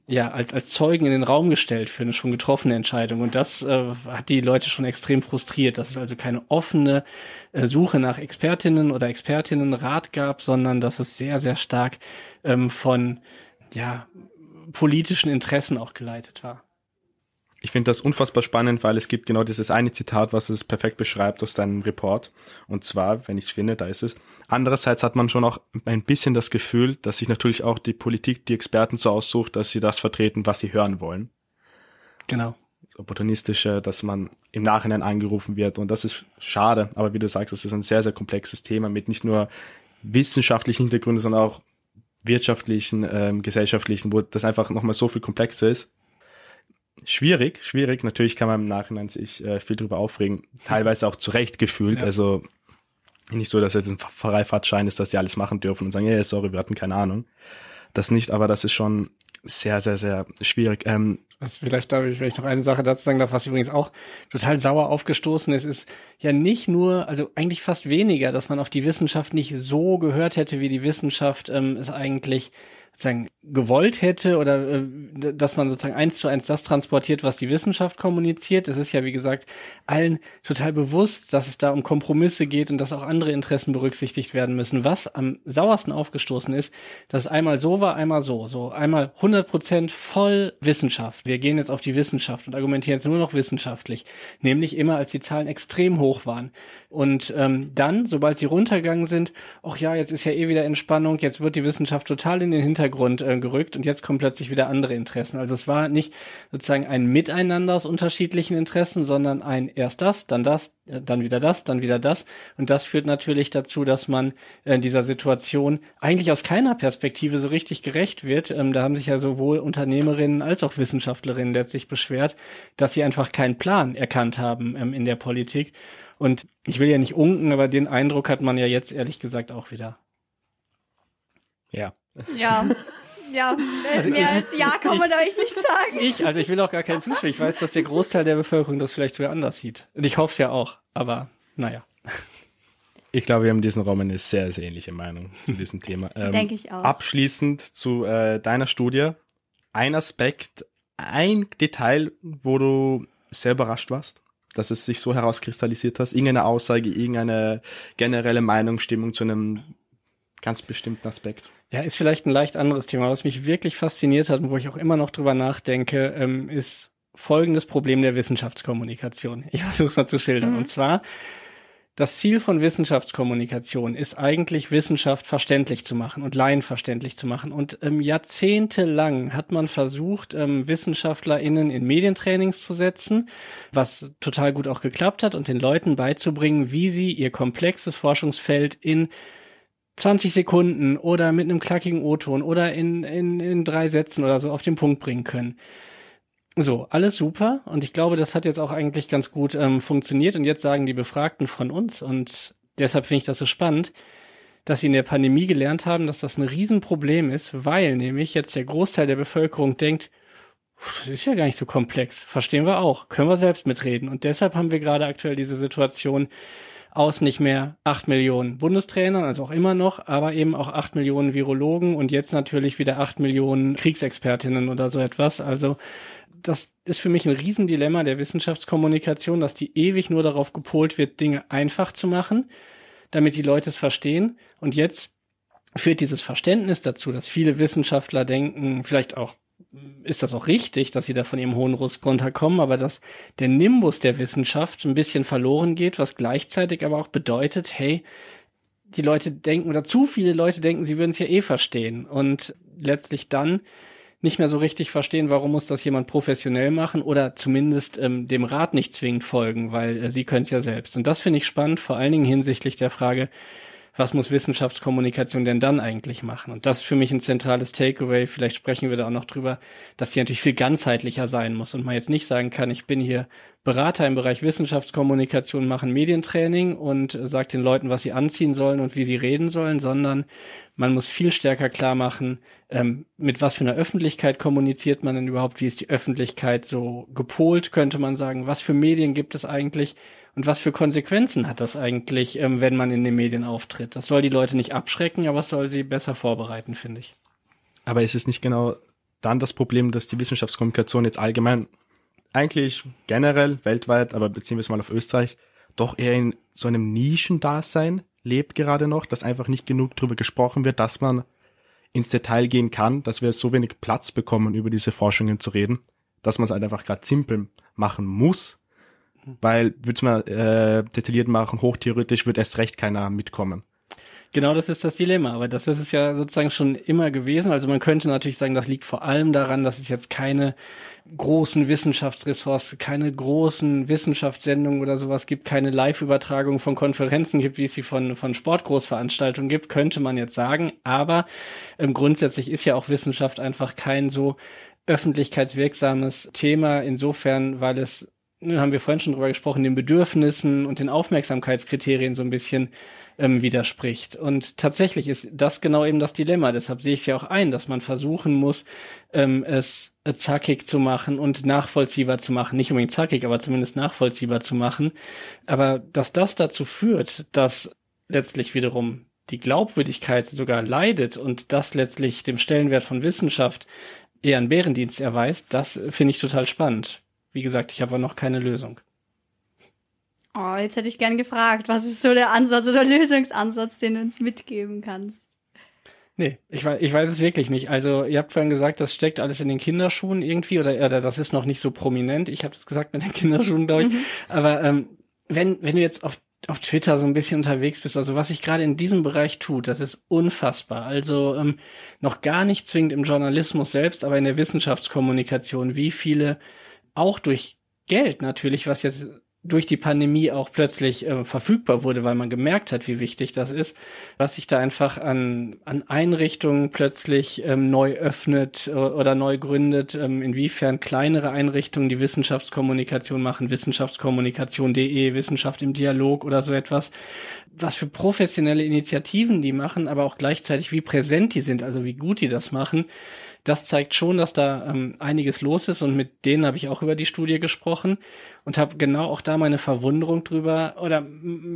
ja, als, als Zeugen in den Raum gestellt für eine schon getroffene Entscheidung. Und das äh, hat die Leute schon extrem frustriert, dass es also keine offene äh, Suche nach Expertinnen oder Expertinnenrat gab, sondern dass es sehr, sehr stark ähm, von ja, politischen Interessen auch geleitet war ich finde das unfassbar spannend, weil es gibt genau dieses eine Zitat, was es perfekt beschreibt aus deinem Report. Und zwar, wenn ich es finde, da ist es. Andererseits hat man schon auch ein bisschen das Gefühl, dass sich natürlich auch die Politik, die Experten so aussucht, dass sie das vertreten, was sie hören wollen. Genau. Das Opportunistische, dass man im Nachhinein angerufen wird. Und das ist schade. Aber wie du sagst, das ist ein sehr, sehr komplexes Thema mit nicht nur wissenschaftlichen Hintergründen, sondern auch wirtschaftlichen, ähm, gesellschaftlichen, wo das einfach nochmal so viel komplexer ist schwierig, schwierig. Natürlich kann man im Nachhinein sich äh, viel drüber aufregen, teilweise auch zurecht gefühlt. Ja. Also nicht so, dass jetzt ein Freifahrtschein ist, dass die alles machen dürfen und sagen, ja, yeah, sorry, wir hatten keine Ahnung. Das nicht, aber das ist schon sehr, sehr, sehr schwierig. Ähm, was vielleicht darf ich vielleicht noch eine Sache dazu sagen darf, was übrigens auch total sauer aufgestoßen ist, ist ja nicht nur, also eigentlich fast weniger, dass man auf die Wissenschaft nicht so gehört hätte, wie die Wissenschaft ähm, es eigentlich sozusagen gewollt hätte oder äh, dass man sozusagen eins zu eins das transportiert, was die Wissenschaft kommuniziert. Es ist ja, wie gesagt, allen total bewusst, dass es da um Kompromisse geht und dass auch andere Interessen berücksichtigt werden müssen. Was am sauersten aufgestoßen ist, dass einmal so war, einmal so. So einmal 100 Prozent voll Wissenschaft. Wir gehen jetzt auf die Wissenschaft und argumentieren jetzt nur noch wissenschaftlich. Nämlich immer, als die Zahlen extrem hoch waren. Und ähm, dann, sobald sie runtergegangen sind, ach ja, jetzt ist ja eh wieder Entspannung, jetzt wird die Wissenschaft total in den Hintergrund äh, gerückt und jetzt kommen plötzlich wieder andere Interessen. Also es war nicht sozusagen ein Miteinander aus unterschiedlichen Interessen, sondern ein erst das, dann das, äh, dann wieder das, dann wieder das. Und das führt natürlich dazu, dass man äh, dieser Situation eigentlich aus keiner Perspektive so richtig gerecht wird. Ähm, da haben sich ja sowohl Unternehmerinnen als auch Wissenschaftlerinnen letztlich beschwert, dass sie einfach keinen Plan erkannt haben ähm, in der Politik. Und ich will ja nicht unken, aber den Eindruck hat man ja jetzt ehrlich gesagt auch wieder. Ja. Ja. Ja, also mehr ich, als Ja kann man ich, echt nicht sagen. Ich, also ich will auch gar keinen zustimmen. Ich weiß, dass der Großteil der Bevölkerung das vielleicht sogar anders sieht. Und ich hoffe es ja auch, aber naja. Ich glaube, wir haben in diesem Raum eine sehr, sehr ähnliche Meinung zu diesem Thema. Ähm, Denke ich auch. Abschließend zu äh, deiner Studie. Ein Aspekt, ein Detail, wo du sehr überrascht warst? dass es sich so herauskristallisiert hast? Irgendeine Aussage, irgendeine generelle Meinungsstimmung zu einem ganz bestimmten Aspekt? Ja, ist vielleicht ein leicht anderes Thema. Was mich wirklich fasziniert hat und wo ich auch immer noch drüber nachdenke, ähm, ist folgendes Problem der Wissenschaftskommunikation. Ich versuche es mal zu schildern. Mhm. Und zwar das Ziel von Wissenschaftskommunikation ist eigentlich, Wissenschaft verständlich zu machen und Laien verständlich zu machen. Und ähm, jahrzehntelang hat man versucht, ähm, WissenschaftlerInnen in Medientrainings zu setzen, was total gut auch geklappt hat und den Leuten beizubringen, wie sie ihr komplexes Forschungsfeld in 20 Sekunden oder mit einem klackigen O-Ton oder in, in, in drei Sätzen oder so auf den Punkt bringen können. So, alles super. Und ich glaube, das hat jetzt auch eigentlich ganz gut ähm, funktioniert. Und jetzt sagen die Befragten von uns, und deshalb finde ich das so spannend, dass sie in der Pandemie gelernt haben, dass das ein Riesenproblem ist, weil nämlich jetzt der Großteil der Bevölkerung denkt, das ist ja gar nicht so komplex. Verstehen wir auch. Können wir selbst mitreden. Und deshalb haben wir gerade aktuell diese Situation aus nicht mehr acht Millionen Bundestrainern, also auch immer noch, aber eben auch acht Millionen Virologen und jetzt natürlich wieder acht Millionen Kriegsexpertinnen oder so etwas. Also das ist für mich ein Riesendilemma der Wissenschaftskommunikation, dass die ewig nur darauf gepolt wird, Dinge einfach zu machen, damit die Leute es verstehen. Und jetzt führt dieses Verständnis dazu, dass viele Wissenschaftler denken, vielleicht auch ist das auch richtig, dass sie da von ihrem hohen Russ runterkommen, aber dass der Nimbus der Wissenschaft ein bisschen verloren geht, was gleichzeitig aber auch bedeutet, hey, die Leute denken oder zu viele Leute denken, sie würden es ja eh verstehen und letztlich dann nicht mehr so richtig verstehen, warum muss das jemand professionell machen oder zumindest ähm, dem Rat nicht zwingend folgen, weil äh, sie können es ja selbst. Und das finde ich spannend, vor allen Dingen hinsichtlich der Frage, was muss Wissenschaftskommunikation denn dann eigentlich machen? Und das ist für mich ein zentrales Takeaway. Vielleicht sprechen wir da auch noch drüber, dass die natürlich viel ganzheitlicher sein muss und man jetzt nicht sagen kann, ich bin hier Berater im Bereich Wissenschaftskommunikation, machen Medientraining und sagt den Leuten, was sie anziehen sollen und wie sie reden sollen, sondern man muss viel stärker klar machen, ähm, mit was für einer Öffentlichkeit kommuniziert man denn überhaupt, wie ist die Öffentlichkeit so gepolt, könnte man sagen, was für Medien gibt es eigentlich, und was für Konsequenzen hat das eigentlich, ähm, wenn man in den Medien auftritt? Das soll die Leute nicht abschrecken, aber es soll sie besser vorbereiten, finde ich. Aber ist es nicht genau dann das Problem, dass die Wissenschaftskommunikation jetzt allgemein, eigentlich generell, weltweit, aber beziehen wir es mal auf Österreich, doch eher in so einem Nischendasein lebt gerade noch, dass einfach nicht genug darüber gesprochen wird, dass man ins Detail gehen kann, dass wir so wenig Platz bekommen, über diese Forschungen zu reden, dass man es halt einfach gerade simpel machen muss, weil würde es mal äh, detailliert machen, hochtheoretisch wird erst recht keiner mitkommen. Genau, das ist das Dilemma, aber das ist es ja sozusagen schon immer gewesen. Also man könnte natürlich sagen, das liegt vor allem daran, dass es jetzt keine großen Wissenschaftsressourcen, keine großen Wissenschaftssendungen oder sowas gibt, keine Live-Übertragung von Konferenzen gibt, wie es sie von, von Sportgroßveranstaltungen gibt, könnte man jetzt sagen. Aber ähm, grundsätzlich ist ja auch Wissenschaft einfach kein so öffentlichkeitswirksames Thema, insofern, weil es haben wir vorhin schon drüber gesprochen, den Bedürfnissen und den Aufmerksamkeitskriterien so ein bisschen ähm, widerspricht. Und tatsächlich ist das genau eben das Dilemma. Deshalb sehe ich es ja auch ein, dass man versuchen muss, ähm, es zackig zu machen und nachvollziehbar zu machen. Nicht unbedingt zackig, aber zumindest nachvollziehbar zu machen. Aber dass das dazu führt, dass letztlich wiederum die Glaubwürdigkeit sogar leidet und das letztlich dem Stellenwert von Wissenschaft eher einen Bärendienst erweist, das finde ich total spannend. Wie gesagt, ich habe noch keine Lösung. Oh, jetzt hätte ich gern gefragt, was ist so der Ansatz oder Lösungsansatz, den du uns mitgeben kannst? Nee, ich weiß, ich weiß es wirklich nicht. Also, ihr habt vorhin gesagt, das steckt alles in den Kinderschuhen irgendwie oder, oder das ist noch nicht so prominent. Ich habe das gesagt mit den Kinderschuhen, glaube ich. Mhm. Aber ähm, wenn, wenn du jetzt auf, auf Twitter so ein bisschen unterwegs bist, also was sich gerade in diesem Bereich tut, das ist unfassbar. Also ähm, noch gar nicht zwingend im Journalismus selbst, aber in der Wissenschaftskommunikation, wie viele auch durch Geld natürlich, was jetzt durch die Pandemie auch plötzlich äh, verfügbar wurde, weil man gemerkt hat, wie wichtig das ist, was sich da einfach an, an Einrichtungen plötzlich ähm, neu öffnet äh, oder neu gründet, ähm, inwiefern kleinere Einrichtungen die Wissenschaftskommunikation machen, wissenschaftskommunikation.de, Wissenschaft im Dialog oder so etwas, was für professionelle Initiativen die machen, aber auch gleichzeitig wie präsent die sind, also wie gut die das machen das zeigt schon, dass da ähm, einiges los ist und mit denen habe ich auch über die Studie gesprochen und habe genau auch da meine Verwunderung drüber oder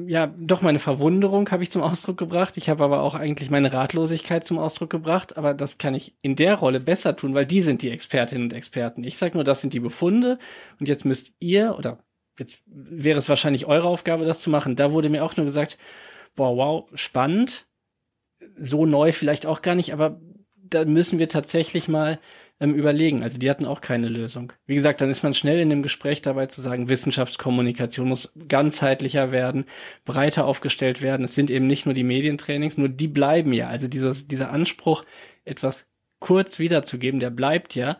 ja, doch meine Verwunderung habe ich zum Ausdruck gebracht. Ich habe aber auch eigentlich meine Ratlosigkeit zum Ausdruck gebracht, aber das kann ich in der Rolle besser tun, weil die sind die Expertinnen und Experten. Ich sage nur, das sind die Befunde und jetzt müsst ihr oder jetzt wäre es wahrscheinlich eure Aufgabe, das zu machen. Da wurde mir auch nur gesagt, boah, wow, spannend. So neu vielleicht auch gar nicht, aber da müssen wir tatsächlich mal ähm, überlegen. Also die hatten auch keine Lösung. Wie gesagt, dann ist man schnell in dem Gespräch dabei zu sagen, Wissenschaftskommunikation muss ganzheitlicher werden, breiter aufgestellt werden. Es sind eben nicht nur die Medientrainings, nur die bleiben ja. Also dieses, dieser Anspruch, etwas kurz wiederzugeben, der bleibt ja.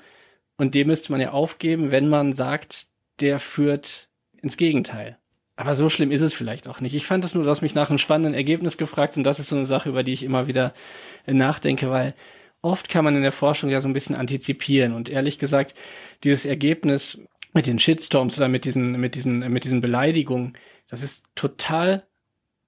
Und den müsste man ja aufgeben, wenn man sagt, der führt ins Gegenteil. Aber so schlimm ist es vielleicht auch nicht. Ich fand es nur, du hast mich nach einem spannenden Ergebnis gefragt und das ist so eine Sache, über die ich immer wieder nachdenke, weil oft kann man in der Forschung ja so ein bisschen antizipieren. Und ehrlich gesagt, dieses Ergebnis mit den Shitstorms oder mit diesen, mit diesen, mit diesen Beleidigungen, das ist total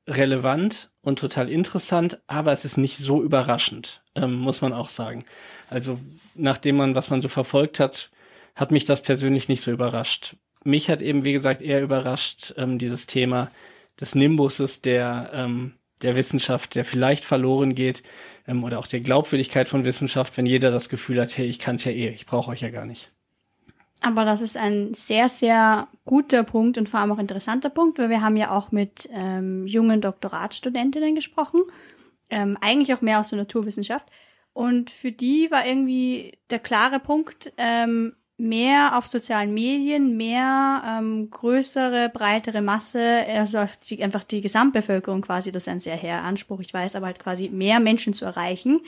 relevant und total interessant, aber es ist nicht so überraschend, ähm, muss man auch sagen. Also, nachdem man, was man so verfolgt hat, hat mich das persönlich nicht so überrascht. Mich hat eben, wie gesagt, eher überrascht, ähm, dieses Thema des Nimbuses der, ähm, der Wissenschaft, der vielleicht verloren geht, ähm, oder auch der Glaubwürdigkeit von Wissenschaft, wenn jeder das Gefühl hat, hey, ich kann es ja eh, ich brauche euch ja gar nicht. Aber das ist ein sehr, sehr guter Punkt und vor allem auch interessanter Punkt, weil wir haben ja auch mit ähm, jungen Doktoratstudentinnen gesprochen, ähm, eigentlich auch mehr aus der Naturwissenschaft. Und für die war irgendwie der klare Punkt, ähm, mehr auf sozialen Medien, mehr ähm, größere, breitere Masse, also die, einfach die Gesamtbevölkerung quasi, das ist ein sehr hehrer Anspruch, ich weiß, aber halt quasi mehr Menschen zu erreichen,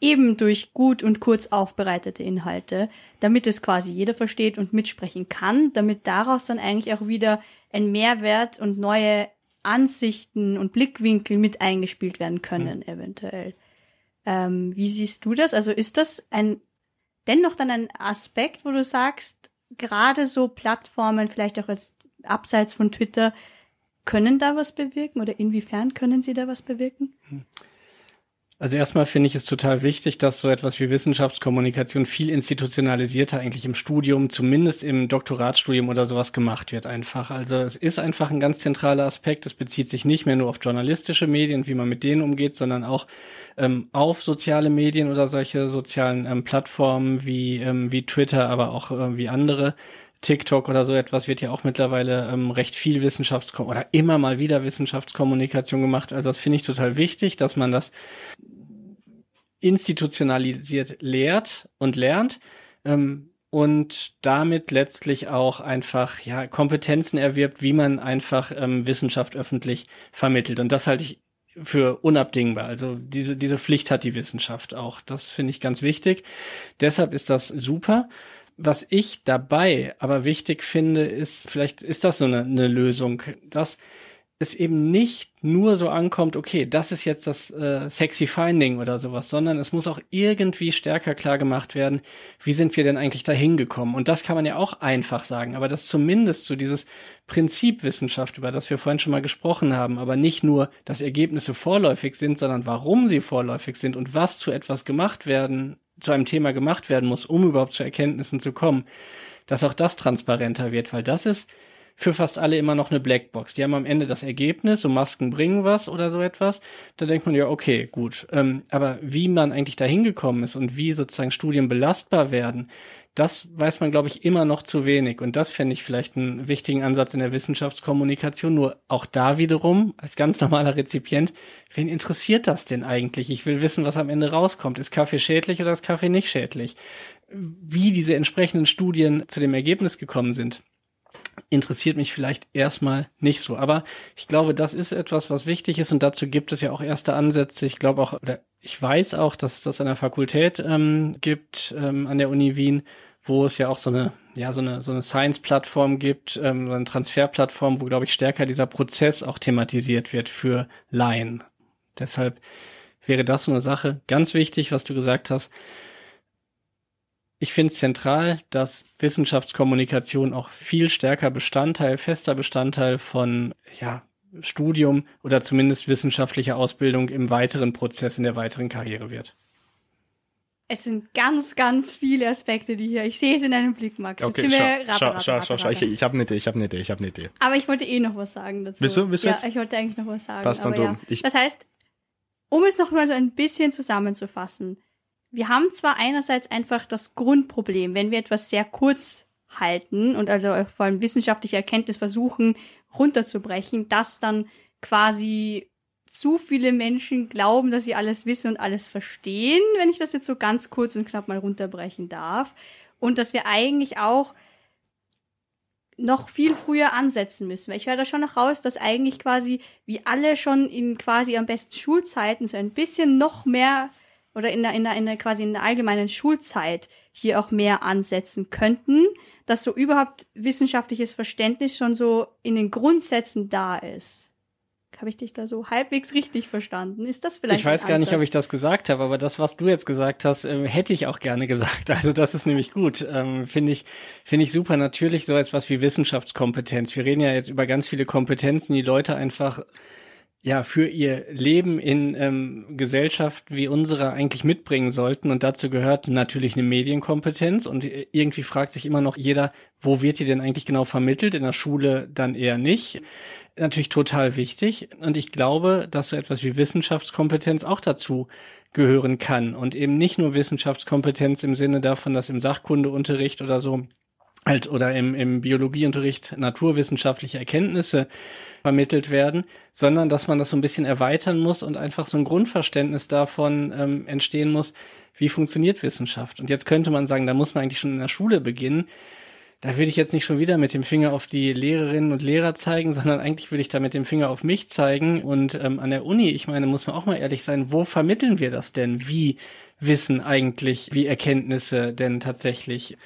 eben durch gut und kurz aufbereitete Inhalte, damit es quasi jeder versteht und mitsprechen kann, damit daraus dann eigentlich auch wieder ein Mehrwert und neue Ansichten und Blickwinkel mit eingespielt werden können, mhm. eventuell. Ähm, wie siehst du das? Also ist das ein dennoch dann ein Aspekt, wo du sagst, gerade so Plattformen, vielleicht auch jetzt abseits von Twitter, können da was bewirken oder inwiefern können sie da was bewirken? Also erstmal finde ich es total wichtig, dass so etwas wie Wissenschaftskommunikation viel institutionalisierter eigentlich im Studium, zumindest im Doktoratstudium oder sowas gemacht wird einfach. Also es ist einfach ein ganz zentraler Aspekt. Es bezieht sich nicht mehr nur auf journalistische Medien, wie man mit denen umgeht, sondern auch ähm, auf soziale Medien oder solche sozialen ähm, Plattformen wie, ähm, wie Twitter, aber auch äh, wie andere. TikTok oder so etwas wird ja auch mittlerweile ähm, recht viel Wissenschaftskom oder immer mal wieder Wissenschaftskommunikation gemacht. Also das finde ich total wichtig, dass man das institutionalisiert lehrt und lernt ähm, und damit letztlich auch einfach ja Kompetenzen erwirbt, wie man einfach ähm, Wissenschaft öffentlich vermittelt. Und das halte ich für unabdingbar. Also diese, diese Pflicht hat die Wissenschaft auch. Das finde ich ganz wichtig. Deshalb ist das super was ich dabei aber wichtig finde, ist, vielleicht ist das so eine, eine Lösung, dass es eben nicht nur so ankommt, okay, das ist jetzt das äh, sexy Finding oder sowas, sondern es muss auch irgendwie stärker klar gemacht werden, wie sind wir denn eigentlich dahin gekommen? Und das kann man ja auch einfach sagen, aber das zumindest so dieses Prinzip Wissenschaft, über das wir vorhin schon mal gesprochen haben, aber nicht nur, dass Ergebnisse vorläufig sind, sondern warum sie vorläufig sind und was zu etwas gemacht werden zu einem Thema gemacht werden muss, um überhaupt zu Erkenntnissen zu kommen, dass auch das transparenter wird, weil das ist für fast alle immer noch eine Blackbox. Die haben am Ende das Ergebnis, so Masken bringen was oder so etwas. Da denkt man ja, okay, gut. Ähm, aber wie man eigentlich da hingekommen ist und wie sozusagen Studien belastbar werden, das weiß man, glaube ich, immer noch zu wenig. Und das fände ich vielleicht einen wichtigen Ansatz in der Wissenschaftskommunikation. Nur auch da wiederum, als ganz normaler Rezipient, wen interessiert das denn eigentlich? Ich will wissen, was am Ende rauskommt. Ist Kaffee schädlich oder ist Kaffee nicht schädlich? Wie diese entsprechenden Studien zu dem Ergebnis gekommen sind, interessiert mich vielleicht erstmal nicht so. Aber ich glaube, das ist etwas, was wichtig ist und dazu gibt es ja auch erste Ansätze. Ich glaube auch, oder ich weiß auch, dass das an der Fakultät ähm, gibt, ähm, an der Uni Wien, wo es ja auch so eine, ja, so eine, so eine Science-Plattform gibt, ähm, so eine Transferplattform, wo, glaube ich, stärker dieser Prozess auch thematisiert wird für Laien. Deshalb wäre das so eine Sache. Ganz wichtig, was du gesagt hast. Ich finde es zentral, dass Wissenschaftskommunikation auch viel stärker Bestandteil, fester Bestandteil von ja, Studium oder zumindest wissenschaftlicher Ausbildung im weiteren Prozess, in der weiteren Karriere wird. Es sind ganz, ganz viele Aspekte, die hier. Ich sehe es in deinem Blick, Max. Okay, schau, rappe, schau, rappe, schau, rappe, schau, schau. Ich, ich habe eine Idee, ich habe eine Idee, ich habe eine Idee. Aber ich wollte eh noch was sagen dazu. Bist du, bist du ja, jetzt? ich wollte eigentlich noch was sagen. Passt dann aber ja. Ich das heißt, um es noch mal so ein bisschen zusammenzufassen. Wir haben zwar einerseits einfach das Grundproblem, wenn wir etwas sehr kurz halten und also vor allem wissenschaftliche Erkenntnis versuchen runterzubrechen, dass dann quasi zu viele Menschen glauben, dass sie alles wissen und alles verstehen, wenn ich das jetzt so ganz kurz und knapp mal runterbrechen darf. Und dass wir eigentlich auch noch viel früher ansetzen müssen. Weil ich höre da schon noch raus, dass eigentlich quasi wie alle schon in quasi am besten Schulzeiten so ein bisschen noch mehr oder in der, in der, in der quasi in der allgemeinen Schulzeit hier auch mehr ansetzen könnten, dass so überhaupt wissenschaftliches Verständnis schon so in den Grundsätzen da ist. Habe ich dich da so halbwegs richtig verstanden? Ist das vielleicht? Ich weiß gar nicht, ob ich das gesagt habe, aber das, was du jetzt gesagt hast, äh, hätte ich auch gerne gesagt. Also das ist nämlich gut. Ähm, finde ich, finde ich super. Natürlich so etwas wie Wissenschaftskompetenz. Wir reden ja jetzt über ganz viele Kompetenzen, die Leute einfach ja für ihr Leben in ähm, Gesellschaft wie unsere eigentlich mitbringen sollten. Und dazu gehört natürlich eine Medienkompetenz. Und irgendwie fragt sich immer noch jeder, wo wird die denn eigentlich genau vermittelt? In der Schule dann eher nicht. Natürlich total wichtig. Und ich glaube, dass so etwas wie Wissenschaftskompetenz auch dazu gehören kann. Und eben nicht nur Wissenschaftskompetenz im Sinne davon, dass im Sachkundeunterricht oder so halt oder im, im Biologieunterricht naturwissenschaftliche Erkenntnisse vermittelt werden, sondern dass man das so ein bisschen erweitern muss und einfach so ein Grundverständnis davon ähm, entstehen muss, wie funktioniert Wissenschaft. Und jetzt könnte man sagen, da muss man eigentlich schon in der Schule beginnen. Da würde ich jetzt nicht schon wieder mit dem Finger auf die Lehrerinnen und Lehrer zeigen, sondern eigentlich würde ich da mit dem Finger auf mich zeigen. Und ähm, an der Uni, ich meine, muss man auch mal ehrlich sein, wo vermitteln wir das denn? Wie Wissen eigentlich, wie Erkenntnisse denn tatsächlich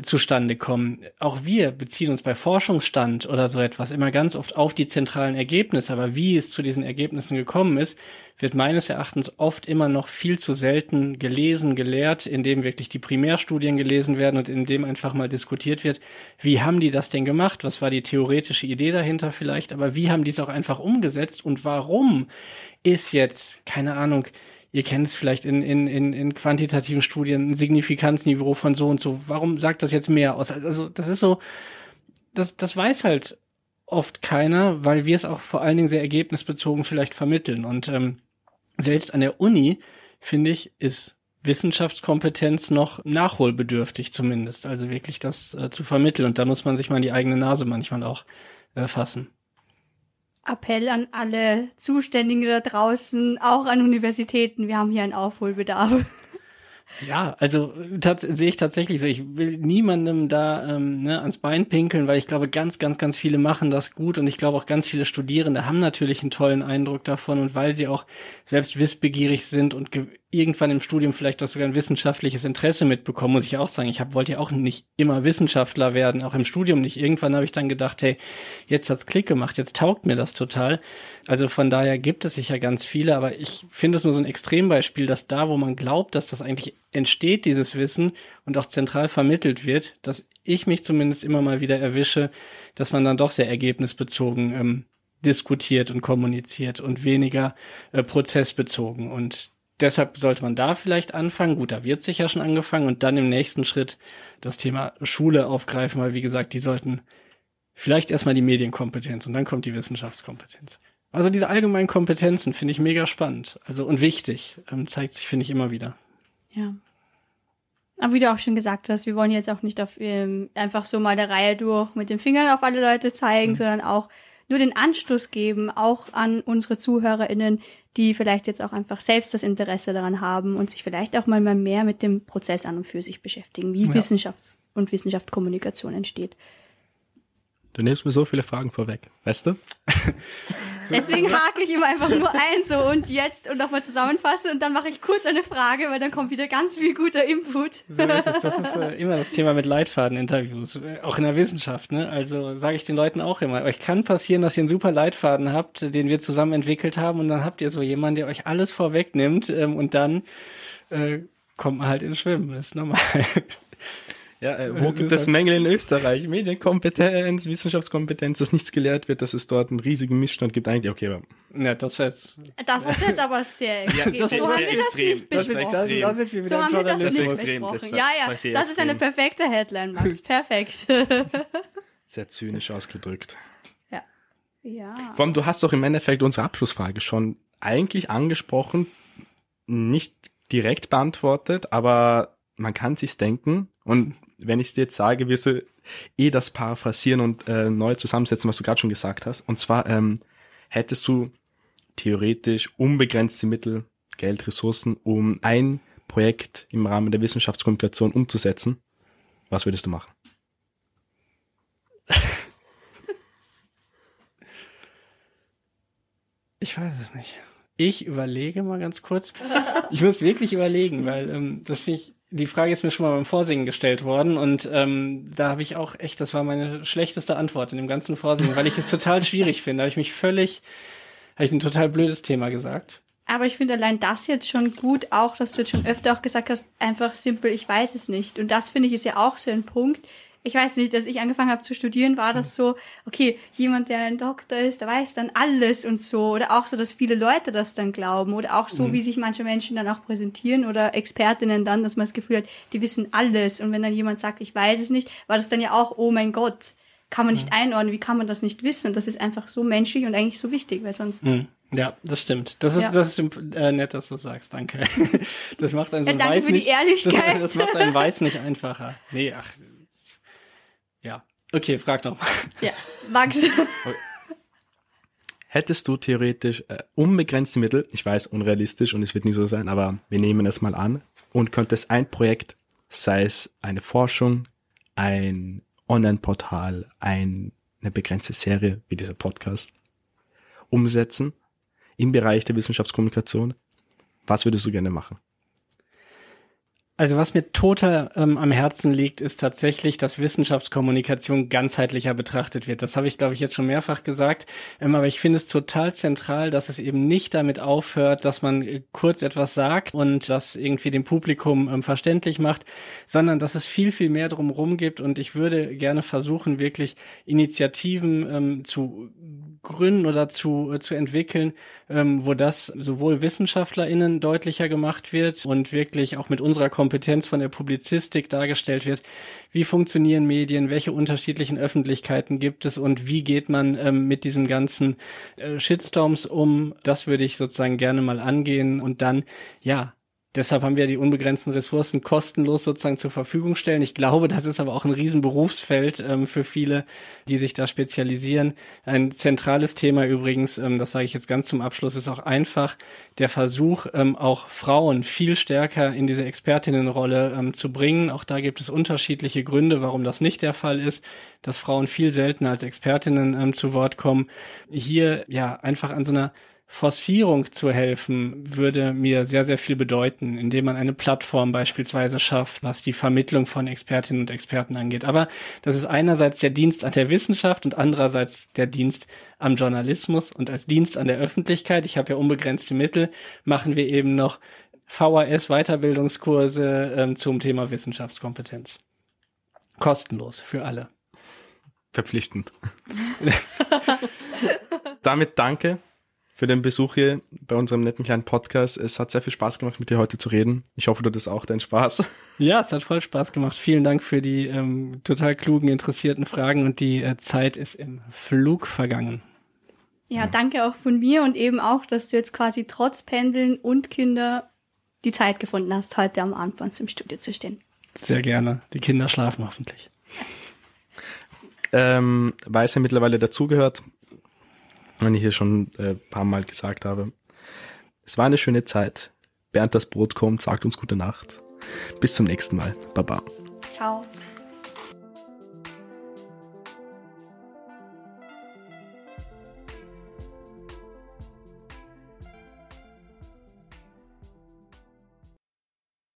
zustande kommen. Auch wir beziehen uns bei Forschungsstand oder so etwas immer ganz oft auf die zentralen Ergebnisse, aber wie es zu diesen Ergebnissen gekommen ist, wird meines Erachtens oft immer noch viel zu selten gelesen, gelehrt, indem wirklich die Primärstudien gelesen werden und indem einfach mal diskutiert wird, wie haben die das denn gemacht? Was war die theoretische Idee dahinter vielleicht? Aber wie haben die es auch einfach umgesetzt und warum ist jetzt, keine Ahnung, ihr kennt es vielleicht in, in, in, in quantitativen Studien, ein Signifikanzniveau von so und so. Warum sagt das jetzt mehr aus? Also das ist so, das, das weiß halt oft keiner, weil wir es auch vor allen Dingen sehr ergebnisbezogen vielleicht vermitteln. Und ähm, selbst an der Uni, finde ich, ist Wissenschaftskompetenz noch nachholbedürftig zumindest. Also wirklich das äh, zu vermitteln. Und da muss man sich mal in die eigene Nase manchmal auch äh, fassen. Appell an alle Zuständigen da draußen, auch an Universitäten. Wir haben hier einen Aufholbedarf. Ja, also sehe ich tatsächlich so. Ich will niemandem da ähm, ne, ans Bein pinkeln, weil ich glaube, ganz, ganz, ganz viele machen das gut und ich glaube auch ganz viele Studierende haben natürlich einen tollen Eindruck davon und weil sie auch selbst wissbegierig sind und irgendwann im Studium vielleicht auch sogar ein wissenschaftliches Interesse mitbekommen, muss ich auch sagen. Ich hab, wollte ja auch nicht immer Wissenschaftler werden, auch im Studium nicht. Irgendwann habe ich dann gedacht, hey, jetzt hat's Klick gemacht, jetzt taugt mir das total. Also von daher gibt es sicher ganz viele, aber ich finde es nur so ein Extrembeispiel, dass da, wo man glaubt, dass das eigentlich entsteht, dieses Wissen und auch zentral vermittelt wird, dass ich mich zumindest immer mal wieder erwische, dass man dann doch sehr ergebnisbezogen ähm, diskutiert und kommuniziert und weniger äh, prozessbezogen. Und deshalb sollte man da vielleicht anfangen. Gut, da wird sicher schon angefangen und dann im nächsten Schritt das Thema Schule aufgreifen, weil wie gesagt, die sollten vielleicht erstmal die Medienkompetenz und dann kommt die Wissenschaftskompetenz. Also diese allgemeinen Kompetenzen finde ich mega spannend. Also und wichtig. Ähm, zeigt sich, finde ich, immer wieder. Ja. Aber wie du auch schon gesagt hast, wir wollen jetzt auch nicht auf ähm, einfach so mal der Reihe durch mit den Fingern auf alle Leute zeigen, mhm. sondern auch nur den Anstoß geben, auch an unsere ZuhörerInnen, die vielleicht jetzt auch einfach selbst das Interesse daran haben und sich vielleicht auch mal mehr mit dem Prozess an und für sich beschäftigen, wie ja. Wissenschafts- und Wissenschaftskommunikation entsteht. Du nimmst mir so viele Fragen vorweg, weißt du? Deswegen hake ich immer einfach nur ein so und jetzt und nochmal zusammenfasse und dann mache ich kurz eine Frage, weil dann kommt wieder ganz viel guter Input. So ist es. Das ist äh, immer das Thema mit Leitfaden-Interviews, äh, auch in der Wissenschaft. Ne? Also sage ich den Leuten auch immer, euch kann passieren, dass ihr einen super Leitfaden habt, den wir zusammen entwickelt haben und dann habt ihr so jemanden, der euch alles vorwegnimmt ähm, und dann äh, kommt man halt ins Schwimmen, das ist normal. Ja, äh, wo gibt es Mängel in Österreich? Medienkompetenz, Wissenschaftskompetenz, dass nichts gelehrt wird, dass es dort einen riesigen Missstand gibt. Eigentlich, okay, aber. Ja, das war jetzt. Das ist jetzt aber sehr ja, das So haben wir das nicht besprochen. Das, das so haben wir das nicht besprochen. Ja, ja, das, das ist eine perfekte Headline, Max. Perfekt. sehr zynisch ausgedrückt. Ja. Ja. Vor allem, du hast doch im Endeffekt unsere Abschlussfrage schon eigentlich angesprochen, nicht direkt beantwortet, aber man kann sich's denken. Und wenn ich es dir jetzt sage, wirst du eh das paraphrasieren und äh, neu zusammensetzen, was du gerade schon gesagt hast. Und zwar ähm, hättest du theoretisch unbegrenzte Mittel, Geld, Ressourcen, um ein Projekt im Rahmen der Wissenschaftskommunikation umzusetzen. Was würdest du machen? Ich weiß es nicht. Ich überlege mal ganz kurz. Ich muss wirklich überlegen, weil ähm, das finde ich die Frage ist mir schon mal beim Vorsingen gestellt worden und ähm, da habe ich auch echt, das war meine schlechteste Antwort in dem ganzen Vorsingen, weil ich es total schwierig finde. Habe ich mich völlig, habe ich ein total blödes Thema gesagt. Aber ich finde allein das jetzt schon gut, auch, dass du jetzt schon öfter auch gesagt hast, einfach simpel, ich weiß es nicht. Und das finde ich ist ja auch so ein Punkt, ich weiß nicht, dass ich angefangen habe zu studieren, war das so, okay, jemand, der ein Doktor ist, der weiß dann alles und so. Oder auch so, dass viele Leute das dann glauben. Oder auch so, mhm. wie sich manche Menschen dann auch präsentieren oder Expertinnen dann, dass man das Gefühl hat, die wissen alles. Und wenn dann jemand sagt, ich weiß es nicht, war das dann ja auch, oh mein Gott, kann man nicht mhm. einordnen, wie kann man das nicht wissen? Und das ist einfach so menschlich und eigentlich so wichtig, weil sonst. Mhm. Ja, das stimmt. Das ist, ja. das ist äh, nett, dass du sagst. Danke. Das macht einen so ja, danke Weiß für die Ehrlichkeit. Das, das macht einen Weiß nicht einfacher. Nee, ach, ja. Okay, frag doch. Ja, Max. Hättest du theoretisch äh, unbegrenzte Mittel, ich weiß, unrealistisch und es wird nie so sein, aber wir nehmen es mal an und könntest ein Projekt, sei es eine Forschung, ein Online-Portal, ein, eine begrenzte Serie wie dieser Podcast, umsetzen im Bereich der Wissenschaftskommunikation, was würdest du gerne machen? Also was mir total ähm, am Herzen liegt, ist tatsächlich, dass Wissenschaftskommunikation ganzheitlicher betrachtet wird. Das habe ich, glaube ich, jetzt schon mehrfach gesagt. Ähm, aber ich finde es total zentral, dass es eben nicht damit aufhört, dass man äh, kurz etwas sagt und das irgendwie dem Publikum ähm, verständlich macht, sondern dass es viel, viel mehr drumherum gibt. Und ich würde gerne versuchen, wirklich Initiativen ähm, zu gründen oder zu, äh, zu entwickeln, ähm, wo das sowohl WissenschaftlerInnen deutlicher gemacht wird und wirklich auch mit unserer Kompetenz von der Publizistik dargestellt wird. Wie funktionieren Medien? Welche unterschiedlichen Öffentlichkeiten gibt es? Und wie geht man ähm, mit diesen ganzen äh, Shitstorms um? Das würde ich sozusagen gerne mal angehen und dann, ja, Deshalb haben wir die unbegrenzten Ressourcen kostenlos sozusagen zur Verfügung stellen. Ich glaube, das ist aber auch ein Riesenberufsfeld ähm, für viele, die sich da spezialisieren. Ein zentrales Thema übrigens, ähm, das sage ich jetzt ganz zum Abschluss, ist auch einfach der Versuch, ähm, auch Frauen viel stärker in diese Expertinnenrolle ähm, zu bringen. Auch da gibt es unterschiedliche Gründe, warum das nicht der Fall ist, dass Frauen viel seltener als Expertinnen ähm, zu Wort kommen. Hier ja einfach an so einer Forcierung zu helfen, würde mir sehr, sehr viel bedeuten, indem man eine Plattform beispielsweise schafft, was die Vermittlung von Expertinnen und Experten angeht. Aber das ist einerseits der Dienst an der Wissenschaft und andererseits der Dienst am Journalismus und als Dienst an der Öffentlichkeit. Ich habe ja unbegrenzte Mittel, machen wir eben noch VHS Weiterbildungskurse ähm, zum Thema Wissenschaftskompetenz. Kostenlos für alle. Verpflichtend. Damit danke für den Besuch hier bei unserem netten kleinen Podcast. Es hat sehr viel Spaß gemacht, mit dir heute zu reden. Ich hoffe, du hattest auch deinen Spaß. Ja, es hat voll Spaß gemacht. Vielen Dank für die ähm, total klugen, interessierten Fragen und die äh, Zeit ist im Flug vergangen. Ja, danke auch von mir und eben auch, dass du jetzt quasi trotz Pendeln und Kinder die Zeit gefunden hast, heute am Abend bei uns im Studio zu stehen. Sehr gerne. Die Kinder schlafen hoffentlich. Ähm, weil es ja mittlerweile dazugehört, wenn ich hier schon äh, paar Mal gesagt habe. Es war eine schöne Zeit. Bernd das Brot kommt, sagt uns gute Nacht. Bis zum nächsten Mal. Baba. Ciao.